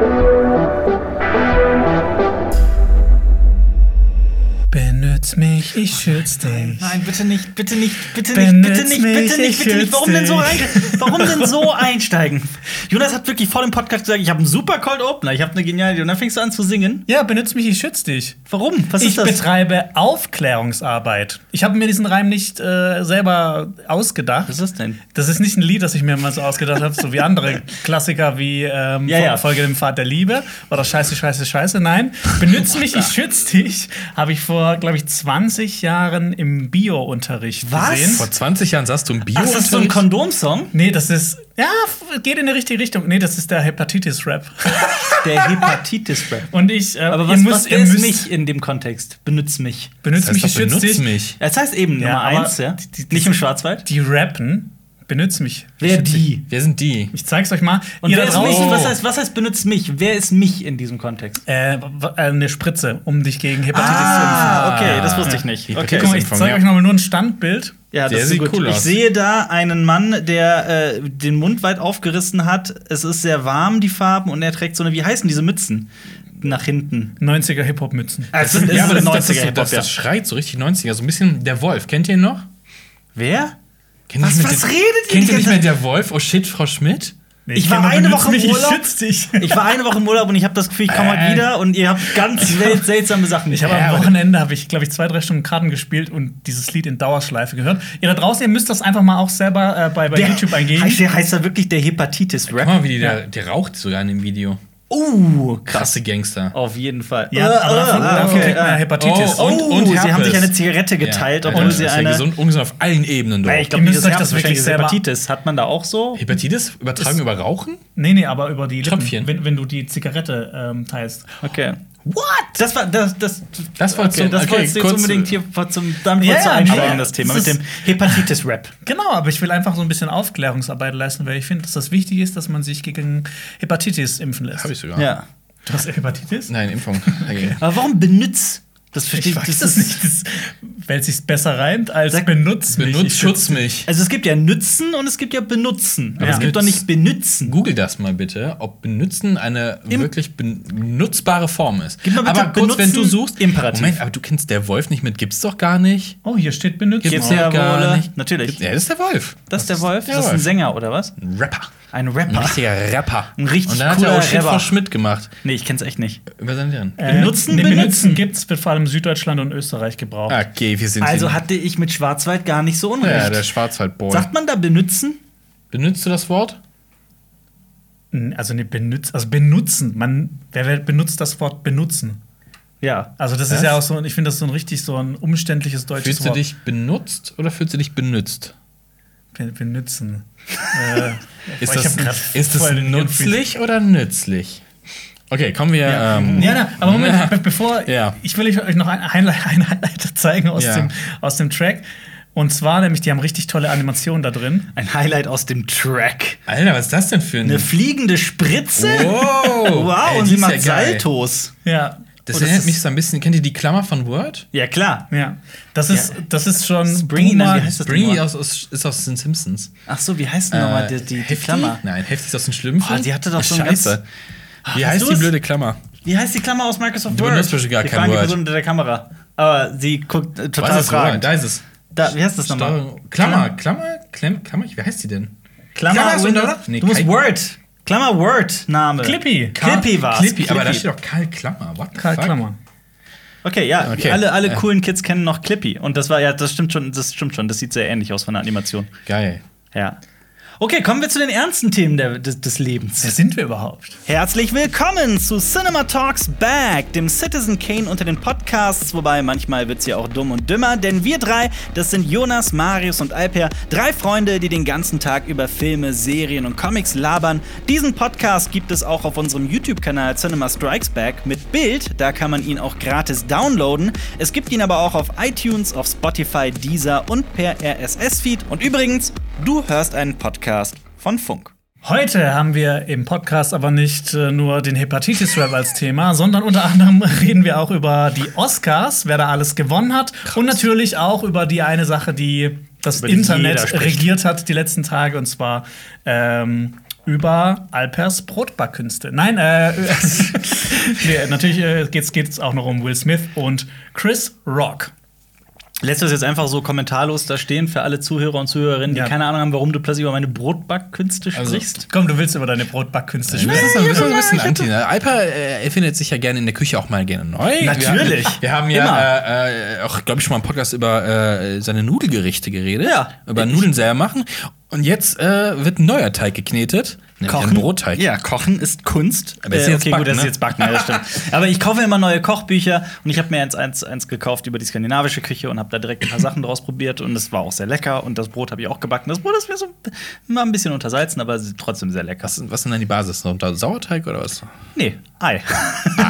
Benütz mich, ich schütz dich. Nein, bitte nicht, bitte nicht, bitte Benutz nicht, bitte nicht, bitte nicht, ich bitte nicht. Warum denn so schütze rein? Warum denn so einsteigen? Jonas hat wirklich vor dem Podcast gesagt, ich habe einen super Cold Opener, ich habe eine geniale Idee. Und dann fängst du an zu singen. Ja, benütz mich, ich schütz dich. Warum? Was ich ist das? betreibe Aufklärungsarbeit. Ich habe mir diesen Reim nicht äh, selber ausgedacht. Was ist das denn? Das ist nicht ein Lied, das ich mir mal so ausgedacht habe, so wie andere Klassiker wie ähm, Ja, ja. Folge dem Pfad der Liebe oder Scheiße, Scheiße, Scheiße. Nein, benütz mich, ich schütz dich, habe ich vor, glaube ich, 20 Jahren im Bio-Unterricht Was? gesehen. Vor 20 Jahren saßt du im bio Ach, ist das so ein Kondomsong? Nee, das ist, ja, geht in die richtige Richtung. Nee, das ist der Hepatitis-Rap. Der Hepatitis-Rap. Und ich, äh, Aber ihr was, müsst- was ihr müsst- mich in dem Kontext? Benütz mich. Benütz Das mich, heißt ich doch, schütz benutz dich. mich. Das heißt eben Ja, Nummer eins, ja? die- die- Nicht im Schwarzwald? Die rappen, benütz mich. Wer Ich schütz dich. die? Wer sind die? Ich zeig's euch mal. Und Ihr wer da ist mich? draußen- Was heißt, was heißt benützt mich? Wer ist mich in diesem Kontext? Äh, äh, eine Spritze, um dich gegen Hepatitis Ah, zu impfen. okay, das wusste ich nicht. Die Okay. Guck mal, ich zeige ja. euch noch mal nur ein Standbild. Ja, Der das sieht ist gut. cool ich aus. sehe da einen Mann, der äh, den Mund weit aufgerissen hat. Es ist sehr warm, die Farben, und er trägt so eine, wie heißen diese Mützen? Nach hinten. 90er Hip-Hop-Mützen. Also, ja, aber das, das, das, 90er Hip-Hop, das, ja. das schreit so richtig 90er. So ein bisschen der Wolf. Kennt ihr ihn noch? Wer? Kennt Was- ihr nicht was mehr- redet ihr Kennt ihr nicht mehr der Wolf? Oh shit, Frau Schmidt? Nee, Ich war kenn nur eine Woche im Urlaub. Ich. Ich war eine Woche im Urlaub und ich habe das Gefühl, ich komme heute Äh. wieder und ihr habt ganz wild seltsame Sachen. Ich habe am aber- Wochenende, habe ich, glaube ich, zwei, drei Stunden Karten gespielt und dieses Lied in Dauerschleife gehört. Ihr da draußen, ihr müsst das einfach mal auch selber äh, bei, bei der, YouTube eingeben. Heißt, der heißt da wirklich der Guck Hepatitis-Rap? mal, wie die der, der raucht sogar in dem Video. Uh, krass. Krasse Gangster. Auf jeden Fall. ja, aber davon, ah, davon okay, kriegt man ja ah. Hepatitis. Oh, und- Oh, und sie haben sich eine Zigarette geteilt, Ja, obwohl das sie ist ja eine. gesund, ungesund auf allen Ebenen. Doch. Ja, ich glaube, Herpes das wirklich ist selber- Hepatitis. Hat man da auch so? Hepatitis übertragen über Rauchen? Nee, nee, aber über die Lippen, Tröpfchen. wenn, wenn du die Zigarette ähm, teilst. Okay. What? Das war das das Das wolltest okay, das okay, wolltest du jetzt kurz- unbedingt hier zum damit Ja, ja, einsteigen das Thema mit dem Hepatitis Rap. Genau, aber ich will einfach so ein bisschen Aufklärungsarbeit leisten, weil ich finde, dass das wichtig ist, dass man sich gegen Hepatitis impfen lässt. Habe ich sogar. Ja. Du hast Hepatitis? Nein, Impfung. Okay. Aber warum benutzt? Das verstehe Ich weiß Das das ist, nicht, das, weil es sich besser reimt als Sag- benutzt mich. Benutzt, schutz mich. also es gibt ja nützen und es gibt ja benutzen. Aber Ja. es gibt doch nicht benützen. Google das mal bitte, ob benutzen eine Im- wirklich benutzbare Form ist. Gib mal bitte aber kurz, wenn du suchst, Imperativ. Moment, aber du kennst der Wolf nicht mit, gibt's doch gar nicht. Oh, hier steht benutzt. Gibt's ja gar wohl. nicht. Natürlich. Ja, das ist der Wolf. Das ist der Wolf? der Das ist ein. Sänger oder was? Ein Rapper. Ein Ein Rapper. richtiger Rapper. Ein richtig Und dann hat cooler er auch Shit Rapper. Frau Schmidt gemacht. Nee, ich kenn's echt nicht. Über seinen Lehrer. Äh, Benutzen, nee, benutzen. benutzen gibt's, wird vor allem in Süddeutschland und Österreich gebraucht. Okay, wir sind Also hier. hatte ich mit Schwarzwald gar nicht so unrecht. ja, der Schwarzwaldboy. Sagt man da benutzen? Benutzt du das Wort? Also ne, benutzt, also benutzen. Man, wer, benutzt das Wort benutzen? Ja. Also das Was? ist ja auch so, ich finde das so ein richtig so ein umständliches deutsches Fühlst du Wort. dich benutzt oder fühlst du dich benutzt? Be benutzen. äh, Ist das, ist das nützlich oder nützlich? Okay, kommen wir. Ja, Ähm, ja na, aber Moment, be bevor Ja. ich will euch noch ein Highlight, ein Highlight zeigen aus, Ja. dem, aus dem Track. Und zwar nämlich, die haben richtig tolle Animationen da drin. Ein Highlight aus dem Track. Alter, was ist das denn für ein. Eine fliegende Spritze? Wow! Wow, Ey, und die sie macht ja. Saltos. Ja. Das Und erinnert ist- mich so ein bisschen. Kennt ihr die Klammer von Word? Ja, klar. Ja, das ist, das ist schon Springy, nein, wie heißt das Springy denn aus, aus, ist aus den Simpsons. Ach so, wie heißt denn nochmal die, die, die? Klammer? Nein, Hefti ist aus den Schlümpfen. Ah, die hatte doch so ein Scheiße. Wie hast heißt die es? blöde Klammer? Wie heißt die Klammer aus Microsoft Du Word? benutzt bestimmt gar Wir kein die Word. Person hinter der Kamera. Aber sie guckt äh, total Was ist fragend. Da ist es. Da, wie heißt das nochmal? Klammer, Klammer, Klammer, Klammer, wie heißt die denn? Klammer, Klammer ist Windows- unter- Nee, du musst Word. Klammer Word Name. Clippy. Clippy war's. Clippy, aber da Clippy. steht doch Karl Klammer. What the Karl fuck? Klammer. Okay, ja, Okay. alle, alle coolen Kids kennen noch Clippy. Und das war ja, das stimmt schon, das stimmt schon. Das sieht sehr ähnlich aus von der Animation. Geil. Ja. Okay, kommen wir zu den ernsten Themen der, des, des Lebens. Wer sind wir überhaupt? Herzlich willkommen zu Cinema Talks Back, dem Citizen Kane unter den Podcasts, wobei manchmal wird's ja auch dumm und dümmer, denn wir drei, das sind Jonas, Marius und Alper, drei Freunde, die den ganzen Tag über Filme, Serien und Comics labern. Diesen Podcast gibt es auch auf unserem YouTube-Kanal Cinema Strikes Back mit Bild, da kann man ihn auch gratis downloaden. Es gibt ihn aber auch auf iTunes, auf Spotify, Deezer und per RSS-Feed. Und übrigens, du hörst einen Podcast von Funk. Heute haben wir im Podcast aber nicht äh, nur den Hepatitis-Rap als Thema, sondern unter anderem reden wir auch über die Oscars, wer da alles gewonnen hat. Und natürlich auch über die eine Sache, die das Über Internet regiert hat die letzten Tage, und zwar ähm, über Alpers Brotbackkünste. Nein, äh, nee, natürlich äh, geht's, geht's auch noch um Will Smith und Chris Rock. Lässt du das jetzt einfach so kommentarlos da stehen für alle Zuhörer und Zuhörerinnen, die Ja. keine Ahnung haben, warum du plötzlich über meine Brotbackkünste Also, sprichst? Komm, du willst über deine Brotbackkünste Das sprechen. ist ein bisschen, ein bisschen anti. Ne? Alper äh, erfindet sich ja gerne in der Küche auch mal gerne neu. Natürlich. Wir, wir haben ja äh, äh, auch, glaube ich, schon mal im Podcast über äh, seine Nudelgerichte geredet. Ja. Über Nudeln selber machen. Und jetzt äh, wird ein neuer Teig geknetet. Ein Brotteig. Ja, Kochen ist Kunst. Aber ist jetzt okay, Backen, gut, das ist ne? jetzt Backen, ja, das stimmt. Aber ich kaufe immer neue Kochbücher und ich habe mir eins, eins, eins gekauft über die skandinavische Küche und habe da direkt ein paar Sachen draus probiert und es war auch sehr lecker und das Brot habe ich auch gebacken. Das Brot ist mir so mal ein bisschen untersalzen, aber trotzdem sehr lecker. Was, was ist denn die Basis? Sauerteig oder was? Nee, Ei.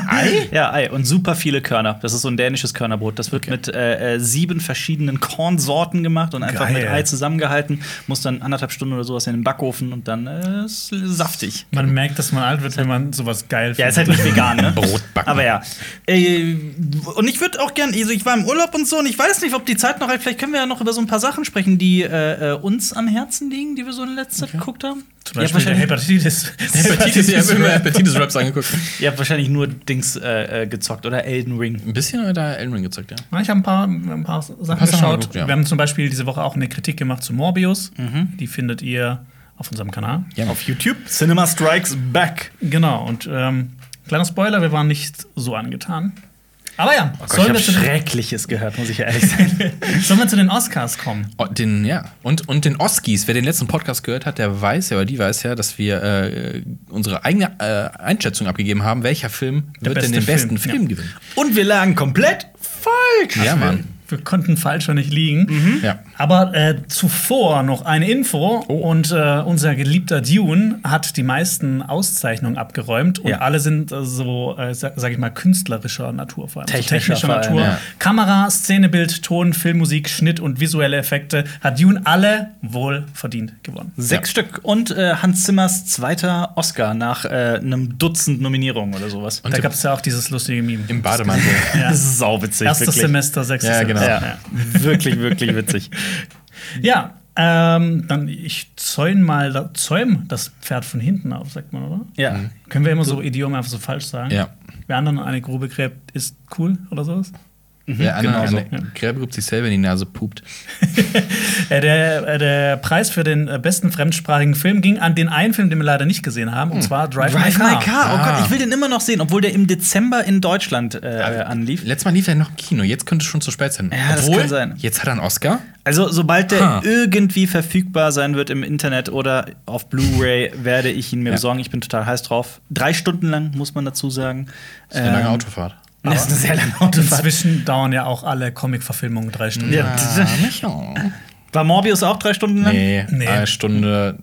Ei? ja, Ei. Und super viele Körner. Das ist so ein dänisches Körnerbrot. Das wird mit äh, äh, sieben verschiedenen Kornsorten gemacht und einfach Geil. mit Ei zusammengehalten. Muss dann anderthalb Stunden oder sowas in den Backofen und dann äh, ist saftig. Man merkt, dass man alt wird, wenn man sowas geil Ja, ist halt nicht vegan, ne? Brotbacken. Aber ja. Äh, und ich würde auch gerne, also ich war im Urlaub und so und ich weiß nicht, ob die Zeit noch reicht. Vielleicht können wir ja noch über so ein paar Sachen sprechen, die äh, äh, uns am Herzen liegen, die wir so in letzter Zeit geguckt haben. Zum Beispiel der wahrscheinlich, Hepatitis. Hepatitis, ich habe immer Hepatitis-Raps angeguckt. Ihr habt wahrscheinlich nur Dings äh, äh, gezockt oder Elden Ring. Ein bisschen oder Elden Ring gezockt, ja. Ja, Ich habe ein paar, ein paar Sachen paar Sachen geschaut. geguckt, ja. Wir haben zum Beispiel diese Woche auch eine Kritik gemacht zu Morbius. Mhm. Die findet ihr auf unserem Kanal. Auf YouTube. Cinema Strikes Back. Genau, und ähm, kleiner Spoiler, wir waren nicht so angetan. Aber ja, Oh Gott, ich sollen, habe wir zu den, Schreckliches gehört, muss ich ja ehrlich sein. sollen wir zu den Oscars kommen? Oh, Den, ja. Und, und den Oskis, wer den letzten Podcast gehört hat, der weiß ja, oder die weiß ja, dass wir äh, unsere eigene äh, Einschätzung abgegeben haben, welcher Film Der wird denn beste den besten Film, Film, ja. gewinnen. Und wir lagen komplett falsch. Ja, Mann. Wir konnten falscher nicht liegen. Ja. Aber äh, zuvor noch eine Info. Oh. Und äh, unser geliebter Dune hat die meisten Auszeichnungen abgeräumt. Und Ja. alle sind äh, so, äh, sag, sag ich mal, künstlerischer Natur vor allem. Technischer vor allem, Natur. ja. Kamera, Szenebild, Ton, Filmmusik, Schnitt und visuelle Effekte hat Dune alle wohl verdient gewonnen. Sechs Stück. Und äh, Hans Zimmers zweiter Oscar nach äh, einem Dutzend Nominierungen oder sowas. Und Da gab es ja auch dieses lustige Meme. im Bademantel. Ja. Das ist sauwitzig. Erstes wirklich. Semester, sechstes Ja, genau. Semester. Ja, wirklich, wirklich witzig. Ja, ähm, dann ich zäum mal da- zäum das Pferd von hinten auf, sagt man, oder? Ja. Können wir immer so Idiome einfach so falsch sagen? Ja. Wer anderen eine Grube gräbt, ist cool oder sowas? Der andere genau so. gibt sich selber in die Nase pupt. Der, der Preis für den äh, besten fremdsprachigen Film ging an den einen Film, den wir leider nicht gesehen haben, und zwar Drive, Drive My Car. My Car. Oh Ah. Gott, ich will den immer noch sehen, obwohl der im Dezember in Deutschland äh, anlief. Letztes Mal lief er noch im Kino, jetzt könnte es schon zu spät sein. Ja, das kann sein. Jetzt hat er einen Oscar. Also, sobald der Ha. irgendwie verfügbar sein wird im Internet oder auf Blu-ray, werde ich ihn mir Ja. besorgen. Ich bin total heiß drauf. Drei Stunden lang, muss man dazu sagen. Das ist eine lange Ähm, Autofahrt. Das ist eine sehr lange Autofahrt. Inzwischen dauern ja auch alle Comic-Verfilmungen drei Stunden. Ja, War Morbius auch drei Stunden lang? Nee, Nee. eine Stunde,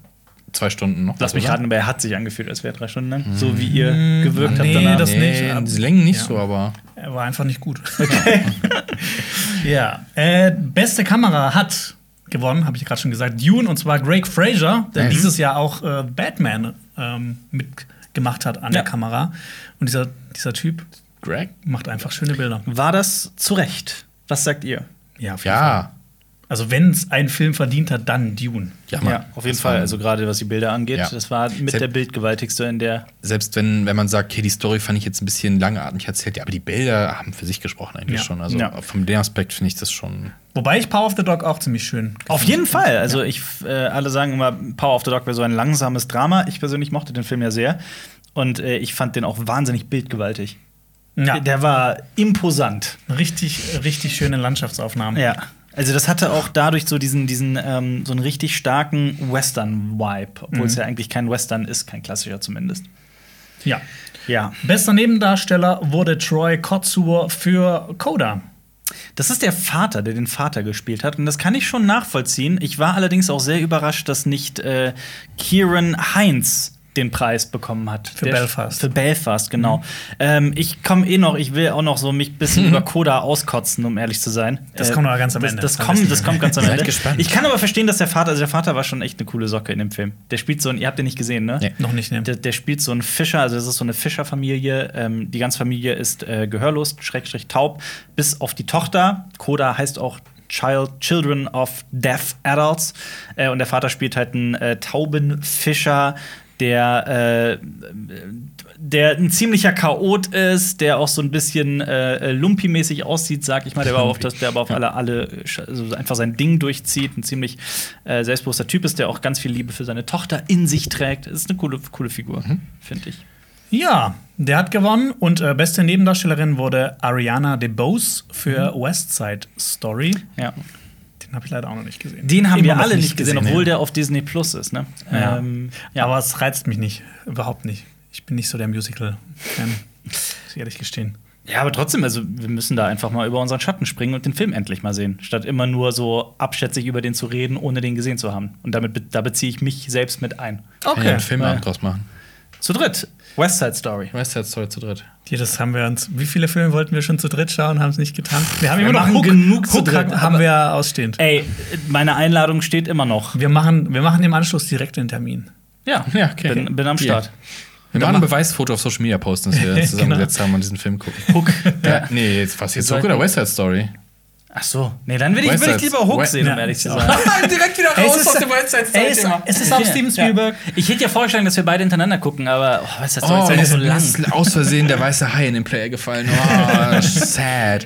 zwei Stunden noch. Lass mich raten, aber er hat sich angefühlt, als wäre er drei Stunden lang. So wie ihr gewirkt habt nee, danach. das- Nee, nicht. diese Längen nicht Ja. so, aber. Er war einfach nicht gut. ja. Äh, beste Kamera hat gewonnen, habe ich gerade schon gesagt, Dune und zwar Greg Fraser, der Mhm. dieses Jahr auch äh, Batman ähm, mitgemacht hat an Ja. der Kamera. Und dieser, dieser Typ Greg? macht einfach schöne Bilder. War das zu Recht? Was sagt ihr? Ja, auf jeden Fall. Ja. Also wenn es ein Film verdient hat, dann Dune. Ja, Mann. Ja, auf jeden Das Fall. Also gerade was die Bilder angeht, Ja. das war mit Sel- der bildgewaltigste in der. Selbst wenn, wenn man sagt, okay, die Story fand ich jetzt ein bisschen langatmig erzählt, ja, aber die Bilder haben für sich gesprochen eigentlich Ja. schon. Also Ja. vom dem Aspekt finde ich das schon. Wobei ich Power of the Dog auch ziemlich schön. Auf jeden Fall. Also ich, äh, alle sagen immer, Power of the Dog wäre so ein langsames Drama. Ich persönlich mochte den Film ja sehr. Und äh, ich fand den auch wahnsinnig bildgewaltig. Ja, Der war imposant. richtig, richtig schöne Landschaftsaufnahmen. Ja. Also das hatte auch dadurch so diesen, diesen ähm, so einen richtig starken Western-Vibe, obwohl es ja eigentlich kein Western ist, kein klassischer zumindest. ja. Ja. Bester Nebendarsteller wurde Troy Kotsur für Coda. Das ist der Vater, der den Vater gespielt hat. Und das kann ich schon nachvollziehen. Ich war allerdings auch sehr überrascht, dass nicht äh, Kieran Heinz den Preis bekommen hat. Für Der- Belfast. Für Belfast, genau. Ähm, ich komme eh noch, ich will auch noch so mich ein bisschen über Coda auskotzen, um ehrlich zu sein. Das kommt aber ganz am das, Ende. Das Am kommt, das kommt ganz am Ende. gespannt. Ich kann aber verstehen, dass der Vater, also der Vater war schon echt eine coole Socke in dem Film. Der spielt so ein, ihr habt den nicht gesehen, ne? Nee. Noch nicht, ne? Der, der spielt so einen Fischer, also es ist so eine Fischerfamilie. Ähm, die ganze Familie ist äh, gehörlos, schrägstrich taub, bis auf die Tochter. Coda heißt auch Child, Children of Deaf Adults. Äh, und der Vater spielt halt einen äh, tauben Fischer, der, äh, der ein ziemlicher Chaot ist, der auch so ein bisschen äh, Lumpi-mäßig aussieht, sag ich mal, der aber, auf das, der aber auf alle, alle also einfach sein Ding durchzieht, ein ziemlich äh, selbstbewusster Typ ist, der auch ganz viel Liebe für seine Tochter in sich trägt. Das ist eine coole, coole Figur, finde ich. Ja, der hat gewonnen und äh, beste Nebendarstellerin wurde Ariana DeBose für West Side Story. Ja. Den habe ich leider auch noch nicht gesehen. Den haben Immer wir alle nicht gesehen, nee. obwohl der auf Disney Plus ist, ne? Ja. Ähm, Aber es reizt mich nicht, überhaupt nicht. Ich bin nicht so der Musical-Fan, muss ich ehrlich gestehen. Ja, aber trotzdem, also wir müssen da einfach mal über unseren Schatten springen und den Film endlich mal sehen, statt immer nur so abschätzig über den zu reden, ohne den gesehen zu haben. Und damit da beziehe ich mich selbst mit ein. Kann ja einen Filmabend draus machen. Zu dritt, West Side Story. West Side Story zu dritt. Hier, das haben wir uns. Wie viele Filme wollten wir schon zu dritt schauen, haben es nicht getan? Wir haben Wir immer noch Hook, genug zu Hook dritt, haben aber- wir ausstehend. Ey, meine Einladung steht immer noch. Wir machen, wir machen im Anschluss direkt den Termin. Ja, Ja, okay. bin, bin am. Start. Wir machen ein Beweisfoto auf Social Media posten, dass wir zusammengesetzt haben und diesen Film gucken. Hook. Ja, nee, jetzt was jetzt Hook oder West Side Story? Ach so, nee, dann will ich, will ich lieber Hook West- sehen, um ehrlich zu sein. Direkt wieder Ey, es ist- West Side Ey, es, es ist auf Steven Spielberg. Ja. Ich hätte ja vorgeschlagen, dass wir beide hintereinander gucken, aber oh, West Side Story Oh, ist so lang. ist aus Versehen der weiße Hai in den Player gefallen. Oh, sad.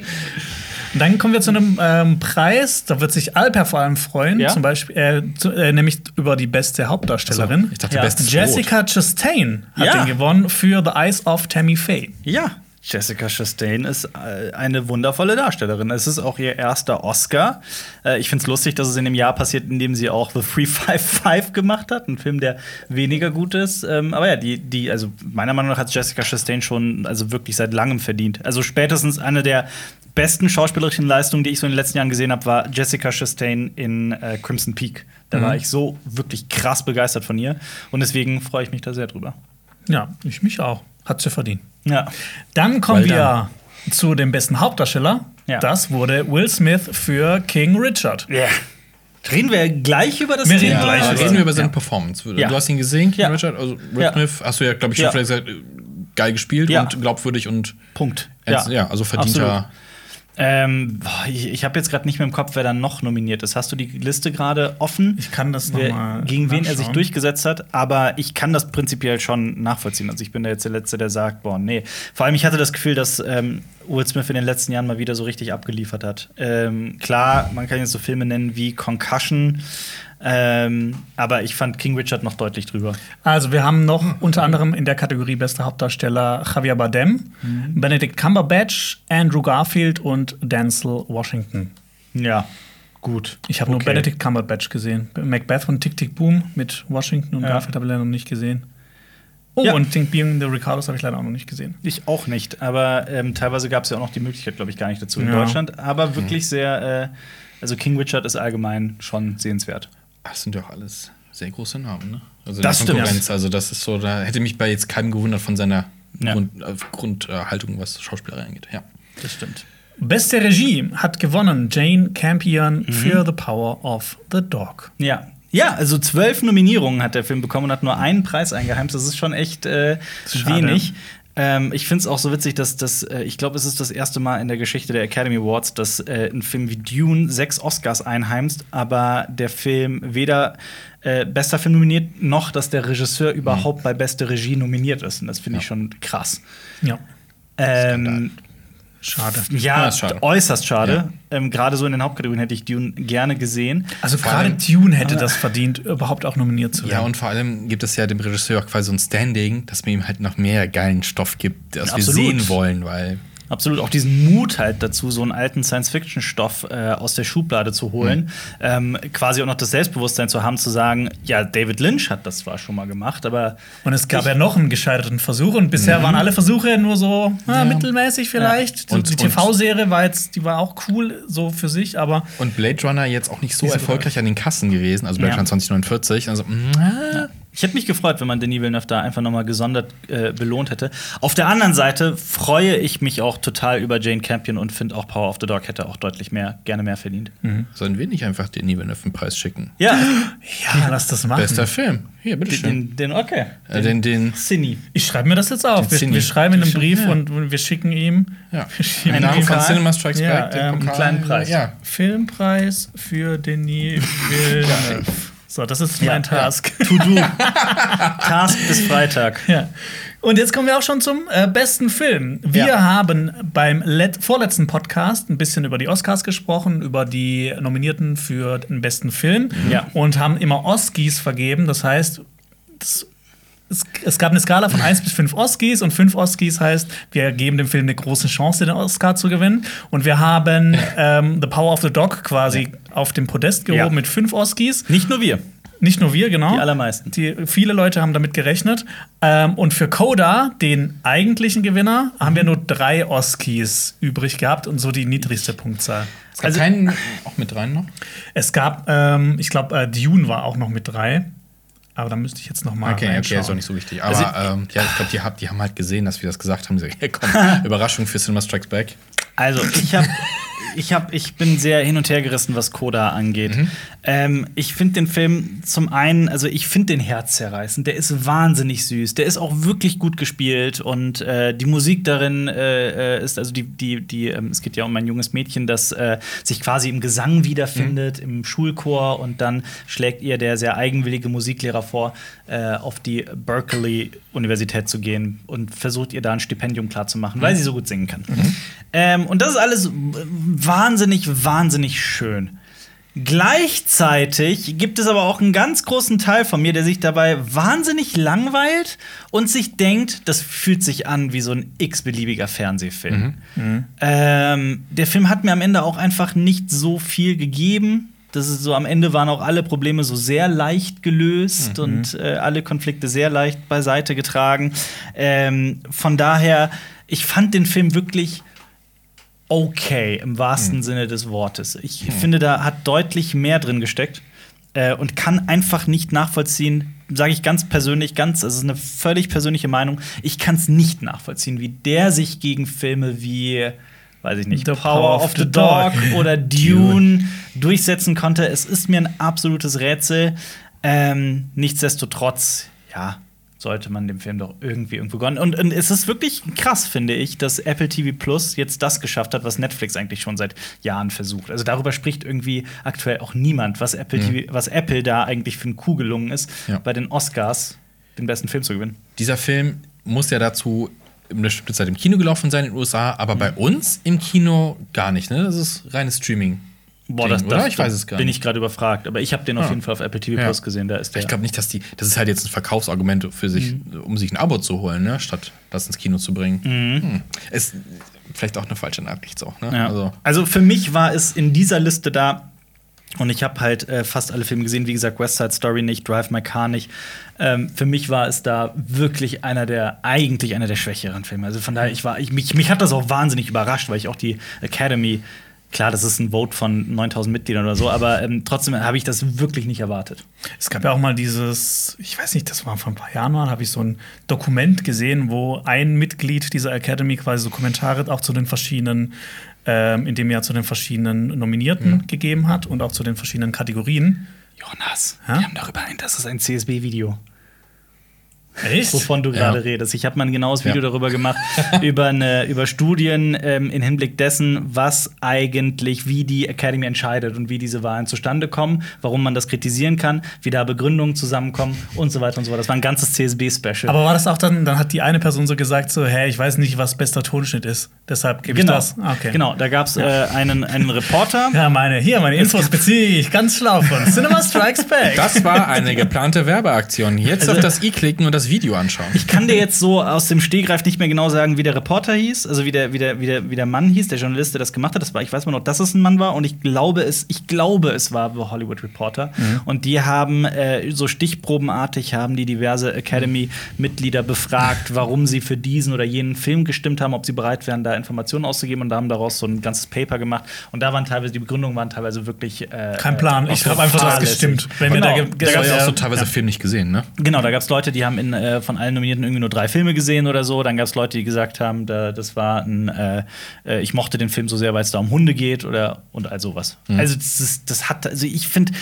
Und dann kommen wir zu einem ähm, Preis, da wird sich Alper vor allem freuen, Ja? zum Beispiel, äh, zu, äh, nämlich über die beste Hauptdarstellerin. Ich dachte, Ja. bestes Jessica Chastain hat Ja. den gewonnen für The Eyes of Tammy Faye. Ja, Jessica Chastain ist äh, eine wundervolle Darstellerin. Es ist auch ihr erster Oscar. Äh, ich finde es lustig, dass es in dem Jahr passiert, in dem sie auch The 355 gemacht hat, ein Film, der weniger gut ist. Ähm, aber ja, die, die, also meiner Meinung nach hat Jessica Chastain schon also wirklich seit langem verdient. Also spätestens eine der besten schauspielerischen Leistungen, die ich so in den letzten Jahren gesehen habe, war Jessica Chastain in äh, Crimson Peak. Da war ich so wirklich krass begeistert von ihr. Und deswegen freue ich mich da sehr drüber. Ja, ich mich auch. Hat sie verdient. Ja. Dann kommen Well wir zu dem besten Hauptdarsteller. Ja. Das wurde Will Smith für King Richard. Ja. Reden wir gleich über das Wir reden Thema? gleich Ja, über- reden wir über seine Ja. Performance. Du Ja. hast ihn gesehen, King Ja. Richard? Also Will Ja. Smith, hast du ja, glaube ich, schon Ja. vielleicht gesagt, geil gespielt Ja. und glaubwürdig und Punkt. ja, ja also verdienter. Absolut. Ähm, ich ich habe jetzt gerade nicht mehr im Kopf, wer da noch nominiert ist. Hast du die Liste gerade offen? Ich kann das Wer- noch mal Gegen wen er sich durchgesetzt hat, aber ich kann das prinzipiell schon nachvollziehen. Also ich bin da jetzt der Letzte, der sagt, boah, nee. Vor allem, ich hatte das Gefühl, dass ähm, Will Smith in den letzten Jahren mal wieder so richtig abgeliefert hat. Ähm, klar, man kann jetzt so Filme nennen wie Concussion, ähm, aber ich fand King Richard noch deutlich drüber. Also, wir haben noch unter anderem in der Kategorie bester Hauptdarsteller Javier Bardem, Mhm. Benedict Cumberbatch, Andrew Garfield und Denzel Washington. Ja, gut. Ich habe nur Okay. Benedict Cumberbatch gesehen. Macbeth und Tick Tick Boom mit Washington und Ja. Garfield habe ich leider noch nicht gesehen. Oh, Ja. und Think Being the Ricardos habe ich leider auch noch nicht gesehen. Ich auch nicht, aber ähm, teilweise gab es ja auch noch die Möglichkeit, glaube ich, gar nicht dazu in Ja. Deutschland. Aber wirklich sehr, äh, also King Richard ist allgemein schon sehenswert. Das sind ja auch alles sehr große Namen, ne? Also Das die stimmt. Konkurrenz, also das ist so, da hätte mich bei jetzt keinem gewundert von seiner Ja. Grund, äh, Grundhaltung, was Schauspielerei angeht. Ja. Das stimmt. Beste Regie hat gewonnen Jane Campion Mhm. für The Power of the Dog. Ja. Ja, also zwölf Nominierungen hat der Film bekommen und hat nur einen Preis eingeheimst. Das ist schon echt äh, wenig. Ähm, ich finde es auch so witzig, dass das, äh, ich glaube, es ist das erste Mal in der Geschichte der Academy Awards, dass äh, ein Film wie Dune sechs Oscars einheimst, aber der Film weder äh, bester Film nominiert, noch dass der Regisseur überhaupt bei beste Regie nominiert ist. Und das finde ich schon krass. Ja, Ähm, schade. ja, Ja, ist schade. äußerst schade. Ähm, Gerade so in den Hauptkategorien hätte ich Dune gerne gesehen. Also gerade Dune hätte das verdient, überhaupt auch nominiert zu werden. Ja, und vor allem gibt es ja dem Regisseur auch quasi so ein Standing, dass man ihm halt noch mehr geilen Stoff gibt, das wir Absolut. sehen wollen, weil Absolut, auch diesen Mut halt dazu, so einen alten Science-Fiction-Stoff äh, aus der Schublade zu holen. Ähm, quasi auch noch das Selbstbewusstsein zu haben, zu sagen, ja, David Lynch hat das zwar schon mal gemacht, aber Und es gab ja noch einen gescheiterten Versuch und bisher waren alle Versuche nur so ah, mittelmäßig vielleicht. Ja. Und- die TV-Serie war jetzt, die war auch cool so für sich, aber und Blade Runner jetzt auch nicht so erfolgreich an den Kassen gewesen, also Blade Ja. Runner 2049, also mm, ich hätte mich gefreut, wenn man Denis Villeneuve da einfach noch mal gesondert äh, belohnt hätte. Auf der anderen Seite freue ich mich auch total über Jane Campion und finde auch Power of the Dog hätte auch deutlich mehr, gerne mehr verdient. sollen wir nicht einfach den Villeneuve einen Preis schicken? Ja, ja, lass das machen. Bester Film. Hier, bitteschön. den, den, okay. Äh, den, den, Cine. Ich schreibe mir das jetzt auf. Den Wir, wir schreiben in einem Ja. Brief und wir schicken ihm ja. schicken Im Namen ihm von Pokal. Cinema Strikes Ja, Back, den ähm, kleinen Preis. Ja. Filmpreis für Denis Villeneuve. So, das ist Ja, mein Task. To do. Task bis Freitag. Ja. Und jetzt kommen wir auch schon zum äh, besten Film. Wir Ja. haben beim let vorletzten Podcast ein bisschen über die Oscars gesprochen, über die Nominierten für den besten Film Ja. und haben immer Oscars vergeben. Das heißt, das, es, es gab eine Skala von 1 bis 5 Oscars und 5 Oscars heißt, wir geben dem Film eine große Chance, den Oscar zu gewinnen. Und wir haben ähm, The Power of the Dog quasi auf dem Podest gehoben Ja. mit 5 Oscars. Nicht nur wir, Nicht nur wir, genau. die allermeisten. Die, viele Leute haben damit gerechnet. Ähm, und für Coda, den eigentlichen Gewinner, haben wir nur drei Oscars übrig gehabt und so die niedrigste Punktzahl. Es gab Also- keinen auch mit rein noch? Es gab, ähm, ich glaube, äh, Dune war auch noch mit drei. Aber da müsste ich jetzt noch mal Okay, okay, reinschauen. ist auch nicht so wichtig. Aber Also- ähm, ja, ich glaube, die, die haben halt gesehen, dass wir das gesagt haben. Sagen, hey, komm, Überraschung für Cinema Strikes Back. Also, ich habe ich, hab, ich bin sehr hin und her gerissen, was Coda angeht. Ähm, ich finde den Film zum einen, also ich finde den herzzerreißend. Der ist wahnsinnig süß. Der ist auch wirklich gut gespielt und äh, die Musik darin äh, äh, ist, also die, die, die, ähm, es geht ja um ein junges Mädchen, das äh, sich quasi im Gesang wiederfindet, im Schulchor und dann schlägt ihr der sehr eigenwillige Musiklehrer vor, äh, auf die Berkeley-Universität zu gehen und versucht ihr da ein Stipendium klarzumachen, weil sie so gut singen kann. Ähm, und das ist alles wahnsinnig, wahnsinnig schön. Gleichzeitig gibt es aber auch einen ganz großen Teil von mir, der sich dabei wahnsinnig langweilt und sich denkt, das fühlt sich an wie so ein x-beliebiger Fernsehfilm. Ähm, der Film hat mir am Ende auch einfach nicht so viel gegeben. Das ist so, am Ende waren auch alle Probleme so sehr leicht gelöst und äh, alle Konflikte sehr leicht beiseite getragen. Ähm, von daher, ich fand den Film wirklich okay im wahrsten Sinne des Wortes. Ich finde, da hat deutlich mehr drin gesteckt äh, und kann einfach nicht nachvollziehen, sage ich ganz persönlich, ganz, es ist eine völlig persönliche Meinung, ich kann es nicht nachvollziehen, wie der sich gegen Filme wie weiß ich nicht, The Power of the Dog oder Dune durchsetzen konnte. Es ist mir ein absolutes Rätsel. Ähm, nichtsdestotrotz, ja, sollte man dem Film doch irgendwie irgendwo gönnen. Und, und es ist wirklich krass, finde ich, dass Apple TV Plus jetzt das geschafft hat, was Netflix eigentlich schon seit Jahren versucht. Also darüber spricht irgendwie aktuell auch niemand, was Apple, TV, was Apple da eigentlich für ein Coup gelungen ist, Ja. bei den Oscars den besten Film zu gewinnen. Dieser Film muss ja dazu eine bestimmte Zeit im Kino gelaufen sein in den USA, aber bei uns im Kino gar nicht. Ne? Das ist reines Streaming. Boah, das, das, Ich weiß es gar bin nicht. ich gerade überfragt. Aber ich habe den auf Ja. jeden Fall auf Apple TV Ja. Plus gesehen. Da ist der. Ich glaube nicht, dass die. Das ist halt jetzt ein Verkaufsargument für sich, Mhm. um sich ein Abo zu holen, ne? statt das ins Kino zu bringen. Hm. Ist vielleicht auch eine falsche Nachricht so. Ne? Ja. Also, Also, für mich war es in dieser Liste da. Und ich habe halt äh, fast alle Filme gesehen, wie gesagt, West Side Story nicht, Drive My Car nicht. Ähm, für mich war es da wirklich einer der, eigentlich einer der schwächeren Filme. Also von daher, ich war, ich, mich, mich hat das auch wahnsinnig überrascht, weil ich auch die Academy, klar, das ist ein Vote von 9000 Mitgliedern oder so, aber ähm, trotzdem habe ich das wirklich nicht erwartet. Es gab ja auch mal dieses, ich weiß nicht, das war vor ein paar Jahren mal, habe ich so ein Dokument gesehen, wo ein Mitglied dieser Academy quasi so Kommentare auch zu den verschiedenen, ähm, in dem Jahr zu den verschiedenen Nominierten gegeben hat und auch zu den verschiedenen Kategorien. Jonas, Hä? wir haben darüber ein, das ist ein CSB-Video. Echt? wovon du gerade Ja. redest. Ich habe mal ein genaues Video Ja. darüber gemacht, über, eine, über Studien ähm, in Hinblick dessen, was eigentlich, wie die Academy entscheidet und wie diese Wahlen zustande kommen, warum man das kritisieren kann, wie da Begründungen zusammenkommen und so weiter und so fort. Das war ein ganzes CSB-Special. Aber war das auch dann, dann hat die eine Person so gesagt, so, hä, ich weiß nicht, was bester Tonschnitt ist. Deshalb gebe ich genau, das. Ah, Okay. genau, da gab es äh, einen, einen Reporter. Ja, meine, hier, meine Infos beziehe ich ganz schlau von Cinema Strikes Back. das war eine geplante Werbeaktion. Jetzt Also- auf das i klicken und das Video anschauen. Ich kann dir jetzt so aus dem Stehgreif nicht mehr genau sagen, wie der Reporter hieß, also wie der, wie der, wie der, wie der Mann hieß, der Journalist, der das gemacht hat. Das war, ich weiß mal noch, dass es ein Mann war und ich glaube es, ich glaube es war The Hollywood Reporter. Und die haben äh, so stichprobenartig haben die diverse Academy-Mitglieder befragt, warum sie für diesen oder jenen Film gestimmt haben, ob sie bereit wären, da Informationen auszugeben und da haben daraus so ein ganzes Paper gemacht. Und da waren teilweise die Begründungen waren teilweise wirklich äh, Kein Plan, ich habe einfach das gestimmt. Wenn Genau. mir da ja ja- auch so teilweise Film nicht gesehen, ne? Genau, da gab es Leute, die haben in allen, äh, von allen Nominierten irgendwie nur drei Filme gesehen oder so. Dann gab es Leute, die gesagt haben, da, das war ein, äh, äh, ich mochte den Film so sehr, weil es da um Hunde geht oder und all sowas. Mhm. Also das, das hat, also ich finde,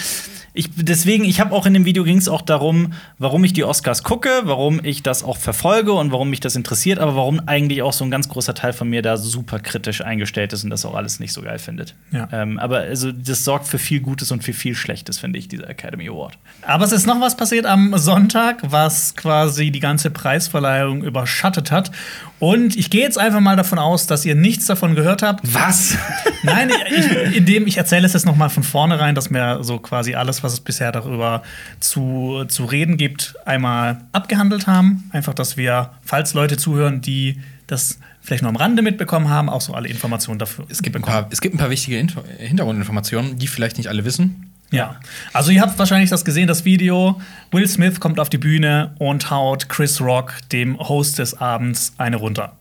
ich, deswegen, ich habe auch in dem Video ging es auch darum, warum ich die Oscars gucke, warum ich das auch verfolge und warum mich das interessiert, aber warum eigentlich auch so ein ganz großer Teil von mir da super kritisch eingestellt ist und das auch alles nicht so geil findet. Ja. Ähm, aber also das sorgt für viel Gutes und für viel Schlechtes, finde ich, dieser Academy Award. Aber es ist noch was passiert am Sonntag, was quasi die ganze Preisverleihung überschattet hat. Und ich gehe jetzt einfach mal davon aus, dass ihr nichts davon gehört habt. Was? Nein, ich, indem ich erzähle es jetzt noch mal von vornherein, dass wir so quasi alles, was es bisher darüber zu, zu reden gibt, einmal abgehandelt haben. Einfach, dass wir, falls Leute zuhören, die das vielleicht nur am Rande mitbekommen haben, auch so alle Informationen dafür. Es gibt ein paar, es gibt ein paar wichtige Info Hintergrundinformationen, die vielleicht nicht alle wissen. Ja. Also ihr habt wahrscheinlich das gesehen, das Video. Will Smith kommt auf die Bühne und haut Chris Rock, dem Host des Abends, eine runter.